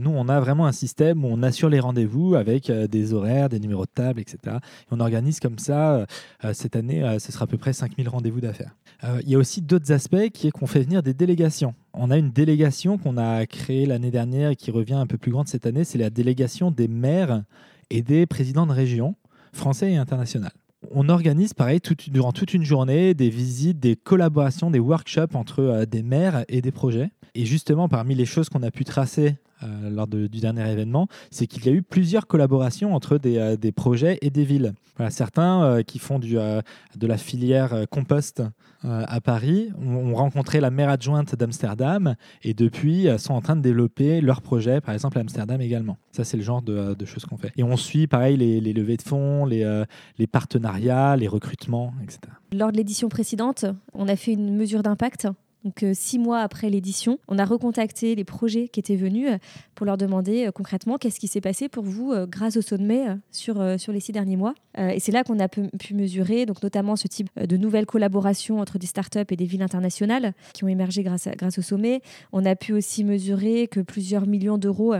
nous, on a vraiment un système où on assure les rendez-vous avec des horaires, des numéros de table, etc. Et on organise comme ça, cette année, ce sera à peu près 5000 rendez-vous d'affaires. il y a aussi d'autres aspects qui est qu'on fait venir des délégations. On a une délégation qu'on a créée l'année dernière et qui revient un peu plus grande cette année, c'est la délégation des maires et des présidents de région, français et internationaux on organise pareil durant toute une journée des visites, des collaborations, des workshops entre euh, des maires et des projets. Et justement, parmi les choses qu'on a pu tracer euh, lors du dernier événement, c'est qu'il y a eu plusieurs collaborations entre des, euh, projets et des villes. Certains qui font de la filière compost à Paris ont rencontré la maire adjointe d'Amsterdam et depuis sont en train de développer leur projet, par exemple à Amsterdam également. Ça, c'est le genre de, choses qu'on fait. Et on suit pareil les, levées de fonds, les partenariats, les recrutements, etc. Lors de l'édition précédente, on a fait une mesure d'impact donc euh, six mois après l'édition, on a recontacté les projets qui étaient venus euh, pour leur demander euh, concrètement qu'est-ce qui s'est passé pour vous grâce au sommet sur, sur les six derniers mois. et c'est là qu'on a pu, mesurer donc notamment ce type de nouvelles collaborations entre des startups et des villes internationales qui ont émergé grâce, grâce au sommet. On a pu aussi mesurer que plusieurs millions d'euros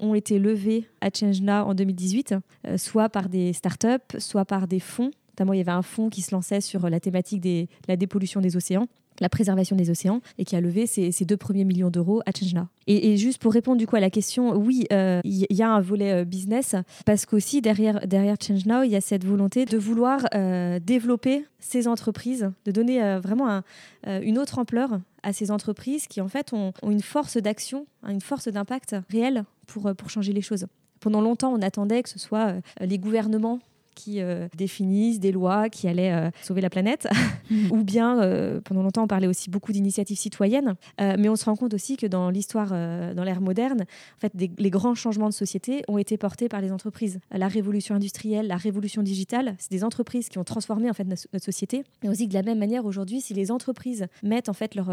ont été levés à Change Now en 2018, soit par des startups, soit par des fonds. Notamment, il y avait un fonds qui se lançait sur la thématique de la dépollution des océans la préservation des océans, et qui a levé ces, deux premiers millions d'euros à Change Et, et, juste pour répondre du coup à la question, oui, euh, il y, a un volet euh, business, parce qu'aussi derrière, derrière Change Now, il y a cette volonté de vouloir euh, développer ces entreprises, de donner vraiment une autre ampleur à ces entreprises qui en fait ont, une force d'action, hein, une force d'impact réelle pour, pour changer les choses. Pendant longtemps, on attendait que ce soit les gouvernements qui euh, définissent des lois qui allaient euh, sauver la planète. Ou bien, euh, pendant longtemps, on parlait aussi beaucoup d'initiatives citoyennes. mais on se rend compte aussi que dans l'histoire, dans l'ère moderne, en fait, les grands changements de société ont été portés par les entreprises. La révolution industrielle, la révolution digitale, c'est des entreprises qui ont transformé en fait notre, société. Mais aussi de la même manière, aujourd'hui, si les entreprises mettent en fait leur,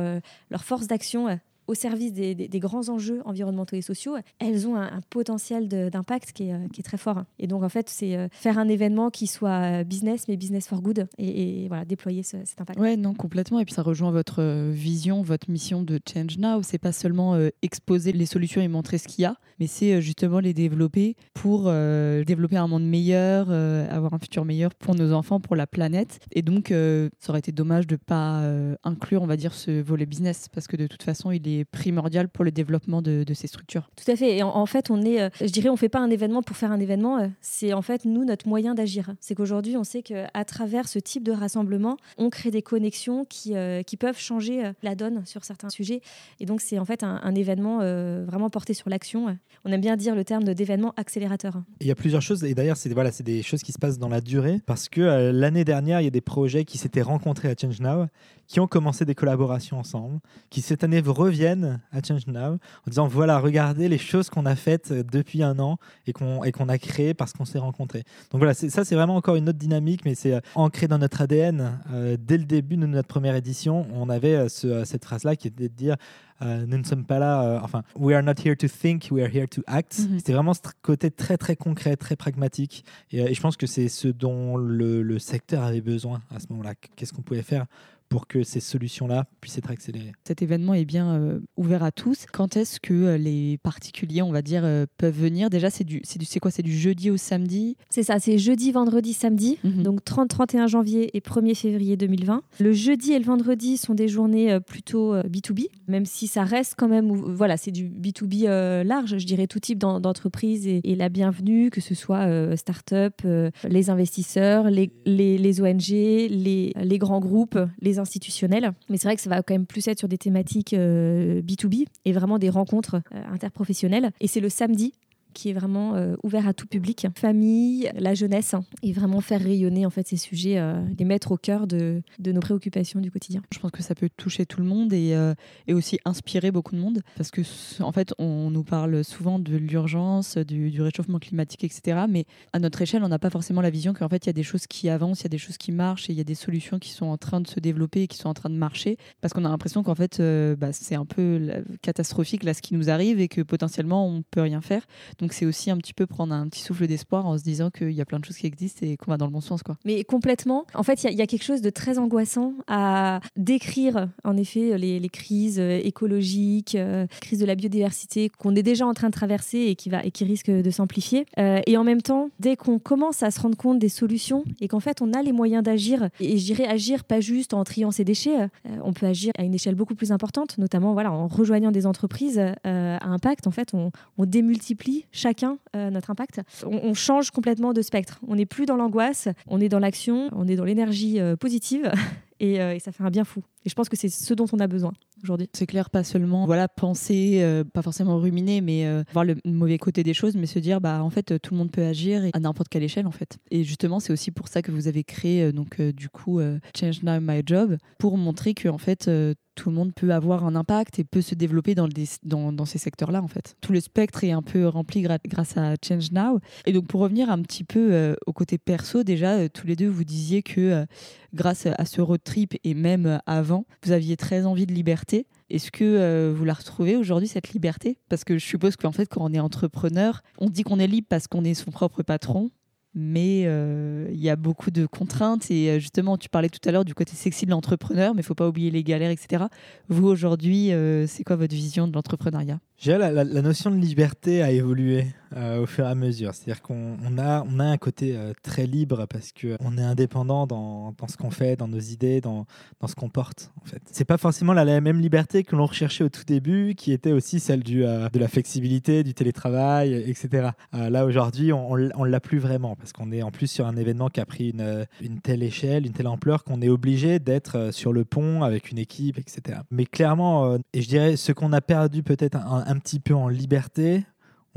leur force d'action au service des, grands enjeux environnementaux et sociaux, elles ont un, potentiel d'impact qui, euh, qui, est très fort. Et donc, en fait, c'est euh, faire un événement qui soit business, mais business for good, et, voilà, déployer cet impact. Ouais, non, complètement. Et puis, ça rejoint votre euh, vision, votre mission de Change Now. C'est pas seulement exposer les solutions et montrer ce qu'il y a, mais c'est justement les développer pour développer un monde meilleur, avoir un futur meilleur pour nos enfants, pour la planète. Et donc, ça aurait été dommage de pas inclure, on va dire, ce volet business, parce que de toute façon, il est primordial pour le développement de, ces structures. Tout à fait. Et en, fait, on est, euh, je dirais, on fait pas un événement pour faire un événement. Euh, c'est en fait nous notre moyen d'agir. C'est qu'aujourd'hui, on sait qu'à travers ce type de rassemblement, on crée des connexions qui, euh, qui peuvent changer la donne sur certains sujets. Et donc, c'est en fait un, événement vraiment porté sur l'action. On aime bien dire le terme d'événement accélérateur. Il y a plusieurs choses. Et d'ailleurs, c'est voilà, c'est des choses qui se passent dans la durée parce que l'année dernière, il y a des projets qui s'étaient rencontrés à Change Now, qui ont commencé des collaborations ensemble, qui cette année reviennent à Change Now en disant voilà, regardez les choses qu'on a faites euh, depuis un an et qu'on qu'on a créées parce qu'on s'est rencontrés. Donc voilà, ça c'est vraiment encore une autre dynamique, mais c'est euh, ancré dans notre ADN. Euh, dès le début de notre première édition, on avait cette phrase-là qui était de dire nous ne sommes pas là, enfin, we are not here to think, we are here to act. Mhm. C'était vraiment ce côté très très concret, très pragmatique. Et, je pense que c'est ce dont le, le secteur avait besoin à ce moment-là. Qu'est-ce qu'on pouvait faire pour que ces solutions-là puissent être accélérées. Cet événement est bien euh, ouvert à tous. Quand est-ce que euh, les particuliers, on va dire, euh, peuvent venir? Déjà, c'est du, c'est du, c'est quoi? C'est du jeudi au samedi? C'est ça, c'est jeudi, vendredi, samedi, mhm. donc 30, 31 janvier et 1er février 2020. Le jeudi et le vendredi sont des journées plutôt B2B, même si ça reste quand même, voilà, c'est du B2B large, je dirais tout type d'entreprise et, la bienvenue, que ce soit start-up, les investisseurs, les, les, les ONG, les, les grands groupes, les institutionnels. Mais c'est vrai que ça va quand même plus être sur des thématiques B2B euh, et vraiment des rencontres euh, interprofessionnelles. Et c'est le samedi qui est vraiment euh, ouvert à tout public, famille, la jeunesse, hein, et vraiment faire rayonner en fait ces sujets, euh, les mettre au cœur de, de, nos préoccupations du quotidien. Je pense que ça peut toucher tout le monde et, euh, et aussi inspirer beaucoup de monde, parce que en fait, on nous parle souvent de l'urgence, du, réchauffement climatique, etc. Mais à notre échelle, on n'a pas forcément la vision qu'en fait, il y a des choses qui avancent, il y a des choses qui marchent, et il y a des solutions qui sont en train de se développer et qui sont en train de marcher, parce qu'on a l'impression qu'en fait, bah, c'est un peu catastrophique là ce qui nous arrive et que potentiellement on peut rien faire. Donc c'est aussi un petit peu prendre un petit souffle d'espoir en se disant qu'il y a plein de choses qui existent et qu'on va dans le bon sens. Quoi. Mais complètement. En fait, il y, a quelque chose de très angoissant à décrire, en effet, les, crises euh, écologiques, euh, crise de la biodiversité qu'on est déjà en train de traverser et qui, va, et qui risque de s'amplifier. Euh, et en même temps, dès qu'on commence à se rendre compte des solutions et qu'en fait, on a les moyens d'agir, et je dirais agir pas juste en triant ses déchets, on peut agir à une échelle beaucoup plus importante, notamment voilà, en rejoignant des entreprises à impact. En fait, on, on démultiplie chacun notre impact. On, change complètement de spectre. On n'est plus dans l'angoisse, on est dans l'action, on est dans l'énergie euh, positive euh, et, ça fait un bien fou. Et je pense que c'est ce dont on a besoin aujourd'hui. C'est clair, pas seulement voilà penser, euh, pas forcément ruminer, mais voir le mauvais côté des choses, mais se dire bah en fait tout le monde peut agir à n'importe quelle échelle en fait. Et justement c'est aussi pour ça que vous avez créé donc du coup Change Now My Job pour montrer que en fait tout le monde peut avoir un impact et peut se développer dans, ces secteurs-là, en fait. Tout le spectre est un peu rempli grâce à Change Now. Et donc, pour revenir un petit peu euh, au côté perso, déjà, euh, tous les deux, vous disiez que euh, grâce à ce road trip et même avant, vous aviez très envie de liberté. Est-ce que vous la retrouvez aujourd'hui, cette liberté? Parce que je suppose qu'en fait, quand on est entrepreneur, on dit qu'on est libre parce qu'on est son propre patron, mais euh, il y a beaucoup de contraintes. Et euh, justement tu parlais tout à l'heure du côté sexy de l'entrepreneur mais il faut pas oublier les galères etc vous aujourd'hui euh, c'est quoi votre vision de l'entrepreneuriat? La, la, notion de liberté a évolué au fur et à mesure. C'est-à-dire qu'on a, un côté très libre parce qu'on est indépendant dans, ce qu'on fait, dans nos idées, dans, ce qu'on porte. En fait. C'est pas forcément la, la, même liberté que l'on recherchait au tout début, qui était aussi celle du, de la flexibilité, du télétravail, etc. là aujourd'hui, on, on, l'a plus vraiment parce qu'on est en plus sur un événement qui a pris une, telle échelle, une telle ampleur qu'on est obligé d'être sur le pont avec une équipe, etc. Mais clairement, et je dirais ce qu'on a perdu peut-être un petit peu en liberté,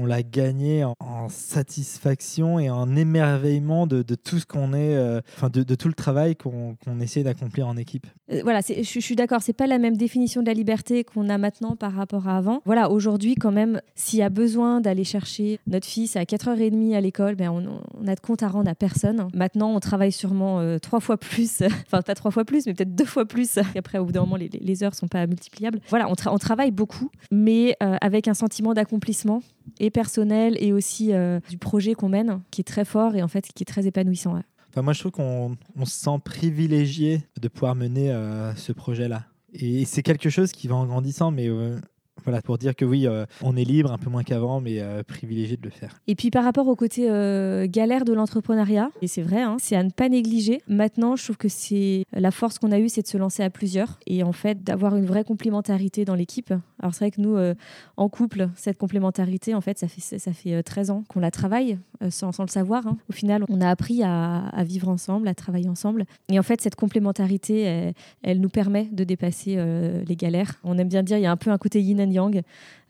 on l'a gagné en, satisfaction et en émerveillement de, tout ce qu'on est, euh, enfin de, tout le travail qu'on essaie d'accomplir en équipe. Euh, voilà, je, suis d'accord, c'est pas la même définition de la liberté qu'on a maintenant par rapport à avant. Voilà, aujourd'hui quand même, s'il y a besoin d'aller chercher notre fils à 4h30 à l'école, ben on, a de compte à rendre à personne. Maintenant, on travaille sûrement euh, trois fois plus, enfin pas trois fois plus, mais peut-être deux fois plus. Après, au bout d'un moment, les, les, heures sont pas multipliables. Voilà, on, on travaille beaucoup, mais avec un sentiment d'accomplissement et personnel et aussi euh, du projet qu'on mène, qui est très fort et en fait qui est très épanouissant. Enfin, moi, je trouve qu'on se sent privilégié de pouvoir mener euh, ce projet-là. Et c'est quelque chose qui va en grandissant, mais euh, voilà, pour dire que oui, euh, on est libre, un peu moins qu'avant, mais euh, privilégié de le faire. Et puis par rapport au côté euh, galère de l'entrepreneuriat, et c'est vrai, hein, c'est à ne pas négliger. Maintenant, je trouve que c'est la force qu'on a eue, c'est de se lancer à plusieurs et en fait d'avoir une vraie complémentarité dans l'équipe. Alors c'est vrai que nous, en couple, cette complémentarité, en fait, ça fait, ça fait 13 ans qu'on la travaille sans, sans, le savoir. Hein. Au final, on a appris à, vivre ensemble, à travailler ensemble. Et en fait, cette complémentarité, elle, nous permet de dépasser les galères. On aime bien dire, il y a un peu un côté yin yang.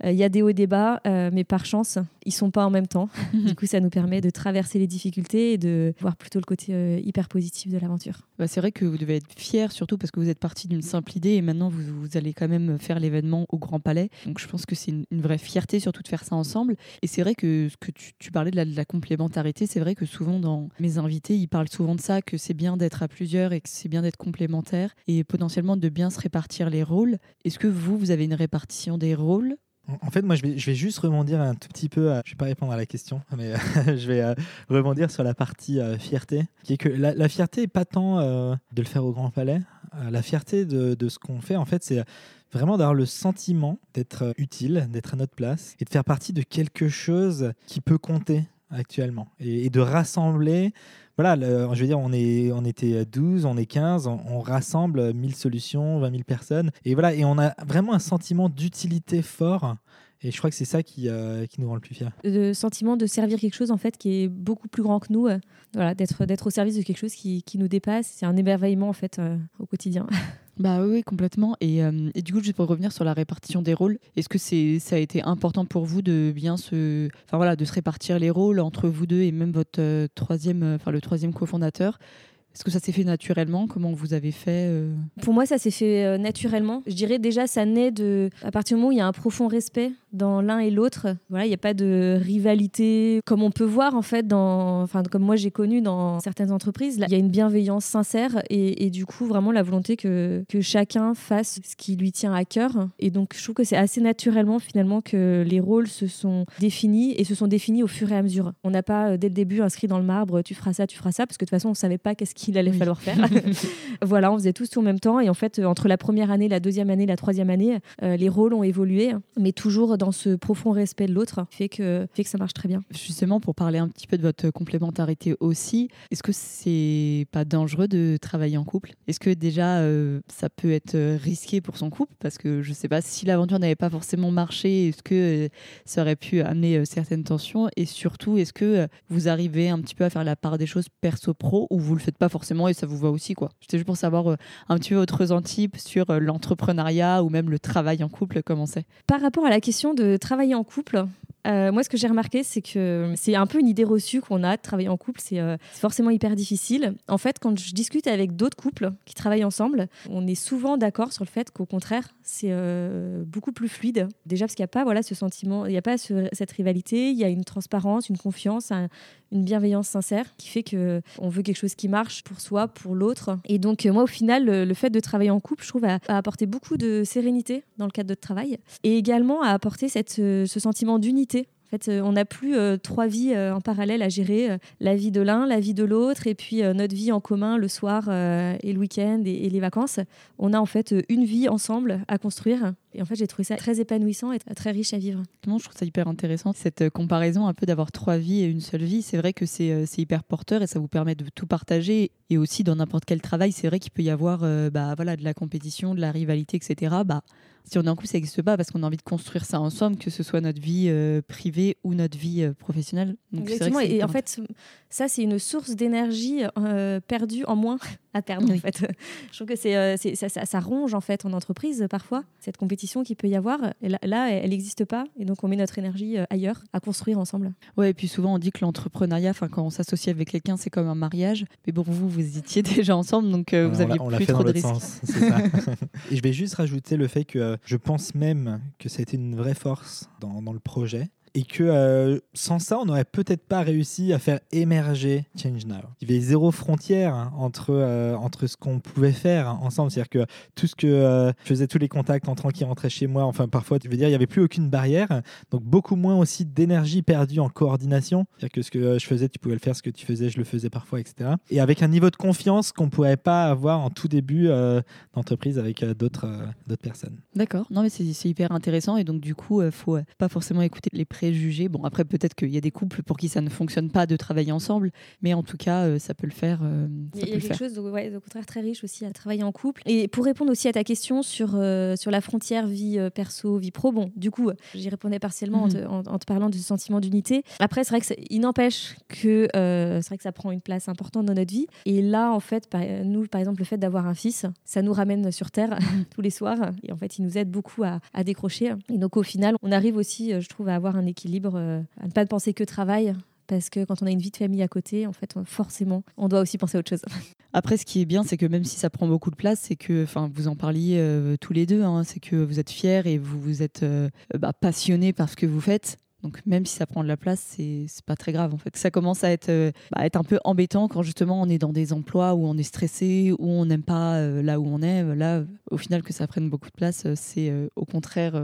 Euh, il y a des hauts et des bas, euh, mais par chance, ils sont pas en même temps. du coup, ça nous permet de traverser les difficultés et de voir plutôt le côté euh, hyper positif de l'aventure. Bah, c'est vrai que vous devez être fier, surtout parce que vous êtes parti d'une simple idée et maintenant vous, vous allez quand même faire l'événement au Grand Palais. Donc je pense que c'est une, vraie fierté surtout de faire ça ensemble. Et c'est vrai que ce que tu, parlais de la, de la complémentarité, c'est vrai que souvent dans mes invités, ils parlent souvent de ça, que c'est bien d'être à plusieurs et que c'est bien d'être complémentaire et potentiellement de bien se répartir les rôles. Est-ce que vous, vous avez une répartition des rôles? En fait, moi, je vais, juste rebondir un tout petit peu. je ne vais pas répondre à la question, mais je vais euh, rebondir sur la partie euh, fierté. Qui est que la, fierté n'est pas tant euh, de le faire au Grand Palais. la fierté de ce qu'on fait, en fait, c'est vraiment d'avoir le sentiment d'être utile, d'être à notre place et de faire partie de quelque chose qui peut compter actuellement et, et de rassembler voilà, je veux dire, on, est, on était 12, on est 15, on, rassemble 1000 solutions, 20 000 personnes. Et voilà, et on a vraiment un sentiment d'utilité fort. Et je crois que c'est ça qui, euh, qui, nous rend le plus fiers. Le sentiment de servir quelque chose en fait qui est beaucoup plus grand que nous, euh, voilà, d'être d'être au service de quelque chose qui, qui nous dépasse. C'est un émerveillement en fait euh, au quotidien. Bah oui, complètement. Et, euh, et, du coup, juste pour revenir sur la répartition des rôles, est-ce que c'est ça a été important pour vous de bien se, enfin voilà, de se répartir les rôles entre vous deux et même votre euh, troisième, enfin le troisième cofondateur? Est-ce que ça s'est fait naturellement? Comment vous avez fait Pour moi, ça s'est fait naturellement. Je dirais déjà, ça naît de. À partir du moment où il y a un profond respect dans l'un et l'autre. Voilà, il n'y a pas de rivalité comme on peut voir en fait dans, enfin comme moi j'ai connu dans certaines entreprises. il y a une bienveillance sincère et, du coup vraiment la volonté que, que chacun fasse ce qui lui tient à cœur. Et donc je trouve que c'est assez naturellement finalement que les rôles se sont définis et se sont définis au fur et à mesure. On n'a pas euh, dès le début inscrit dans le marbre tu feras ça, tu feras ça parce que de toute façon on savait pas qu'est-ce qu'il allait falloir faire. voilà, on faisait tous tout en même temps et en fait entre la première année, la deuxième année, la troisième année, euh, les rôles ont évolué, mais toujours dans ce profond respect de l'autre, fait que, fait que ça marche très bien. Justement, pour parler un petit peu de votre complémentarité aussi, est-ce que c'est pas dangereux de travailler en couple? Est-ce que déjà euh, ça peut être risqué pour son couple? Parce que je sais pas si l'aventure n'avait pas forcément marché, est-ce que euh, ça aurait pu amener certaines tensions? Et surtout, est-ce que vous arrivez un petit peu à faire la part des choses perso-pro ou vous le faites pas forcément et ça vous va aussi quoi? C'était juste pour savoir un petit peu votre ressenti sur l'entrepreneuriat ou même le travail en couple, comment c'est? Par rapport à la question de travailler en couple, euh, moi, ce que j'ai remarqué, c'est que c'est un peu une idée reçue qu'on a de travailler en couple. Euh, c'est forcément hyper difficile. En fait, quand je discute avec d'autres couples qui travaillent ensemble, on est souvent d'accord sur le fait qu'au contraire, c'est euh, beaucoup plus fluide. Déjà parce qu'il n'y a pas voilà, ce sentiment, il n'y a pas cette rivalité, il y a une transparence, une confiance, une bienveillance sincère qui fait que on veut quelque chose qui marche pour soi, pour l'autre. Et donc, moi, au final, le, fait de travailler en couple, je trouve, a, apporté beaucoup de sérénité dans le cadre de travail et également a apporté cette, ce sentiment d'unité en fait, euh, on n'a plus euh, trois vies euh, en parallèle à gérer, la vie de l'un, la vie de l'autre, et puis notre vie en commun le soir et le week-end et, les vacances. On a en fait une vie ensemble à construire. Et en fait, j'ai trouvé ça très épanouissant et très riche à vivre. je trouve ça hyper intéressant, cette comparaison un peu d'avoir trois vies et une seule vie. C'est vrai que c'est hyper porteur et ça vous permet de tout partager. Et aussi, dans n'importe quel travail, c'est vrai qu'il peut y avoir bah, voilà, de la compétition, de la rivalité, etc. Bah, si on est en couple, ça n'existe pas parce qu'on a envie de construire ça ensemble, que ce soit notre vie euh, privée ou notre vie euh, professionnelle. Donc Exactement. et en fait, ça, c'est une source d'énergie euh, perdue en moins à perdre. En fait. Je trouve que c'est, ça, ça, ronge en fait en entreprise parfois, cette compétition qui peut y avoir. Et là, elle n'existe pas. Et donc, on met notre énergie ailleurs à construire ensemble. Ouais, et puis souvent, on dit que l'entrepreneuriat, quand on s'associe avec quelqu'un, c'est comme un mariage. Mais bon, vous, vous étiez déjà ensemble, donc vous aviez plus trop de risques. Et je vais juste rajouter le fait que je pense même que ça a été une vraie force dans, dans le projet et que euh, sans ça, on n'aurait peut-être pas réussi à faire émerger Change Now. Il y avait zéro frontière hein, entre, euh, entre ce qu'on pouvait faire ensemble. C'est-à-dire que tout ce que euh, je faisais, tous les contacts entrants qui rentraient chez moi, enfin parfois, tu veux dire, il n'y avait plus aucune barrière. Donc beaucoup moins aussi d'énergie perdue en coordination. C'est-à-dire que ce que je faisais, tu pouvais le faire, ce que tu faisais, je le faisais parfois, etc. Et avec un niveau de confiance qu'on ne pourrait pas avoir en tout début d'entreprise avec d'autres d'autres personnes. D'accord. Non, mais c'est hyper intéressant. Et donc, du coup, il ne faut pas forcément écouter les préjugés. Bon, après, peut-être qu'il y a des couples pour qui ça ne fonctionne pas de travailler ensemble, mais en tout cas, euh, ça peut le faire. Euh, il y a, quelque chose, de, ouais, au contraire, très riche aussi à travailler en couple. Et pour répondre aussi à ta question sur, euh, sur la frontière vie perso, vie pro, bon, du coup, j'y répondais partiellement mhm. en, te, parlant de ce sentiment d'unité. Après, c'est vrai qu'il n'empêche que c'est vrai que ça prend une place importante dans notre vie. Et là, en fait, nous, par exemple, le fait d'avoir un fils, ça nous ramène sur Terre tous les soirs. Et en fait, il nous aide beaucoup à, à décrocher. Et donc, au final, on arrive aussi, je trouve, à avoir un équilibre, euh, à ne pas penser que travail, parce que quand on a une vie de famille à côté, en fait, forcément, on doit aussi penser à autre chose. Après, ce qui est bien, c'est que même si ça prend beaucoup de place, c'est que, enfin, vous en parliez euh, tous les deux, hein, c'est que vous êtes fiers et vous vous êtes euh, bah, passionnés par ce que vous faites. Donc même si ça prend de la place, c'est pas très grave en fait. Ça commence à être, euh, bah, être un peu embêtant quand justement on est dans des emplois où on est stressé, où on n'aime pas euh, là où on est. Là, au final, que ça prenne beaucoup de place, euh, c'est au contraire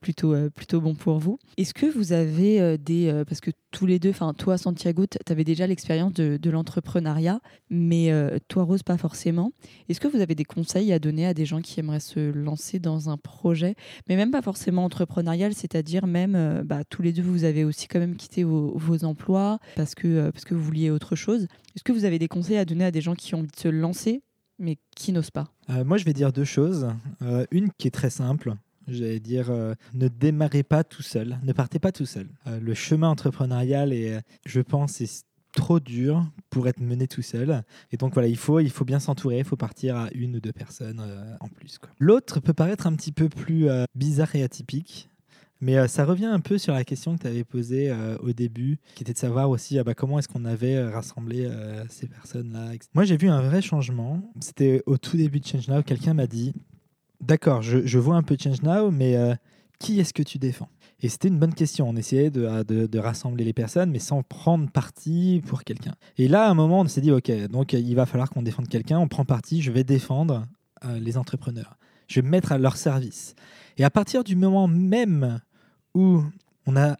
plutôt, plutôt bon pour vous. Est-ce que vous avez des... parce que tous les deux, enfin toi Santiago, tu avais déjà l'expérience de, l'entrepreneuriat, mais toi Rose pas forcément. Est-ce que vous avez des conseils à donner à des gens qui aimeraient se lancer dans un projet, mais même pas forcément entrepreneurial, c'est-à-dire même bah, tous les vous avez aussi quand même quitté vos, emplois parce que, euh, parce que vous vouliez autre chose. Est-ce que vous avez des conseils à donner à des gens qui ont envie de se lancer mais qui n'osent pas? Euh, Moi, je vais dire deux choses. Euh, une qui est très simple. J'allais dire, ne démarrez pas tout seul, ne partez pas tout seul. le chemin entrepreneurial est, je pense, est trop dur pour être mené tout seul. Et donc voilà, il faut, il faut bien s'entourer, il faut partir à une ou deux personnes en plus. L'autre peut paraître un petit peu plus bizarre et atypique. Mais euh, ça revient un peu sur la question que tu avais posée euh, au début, qui était de savoir aussi ah bah, comment est-ce qu'on avait euh, rassemblé ces personnes-là. Moi, j'ai vu un vrai changement. C'était au tout début de Change Now, quelqu'un m'a dit D'accord, je, vois un peu Change Now, mais qui est-ce que tu défends? Et c'était une bonne question. On essayait de, de, rassembler les personnes, mais sans prendre parti pour quelqu'un. Et là, à un moment, on s'est dit, OK, donc il va falloir qu'on défende quelqu'un. On prend parti, je vais défendre euh, les entrepreneurs. Je vais me mettre à leur service. Et à partir du moment même où on a,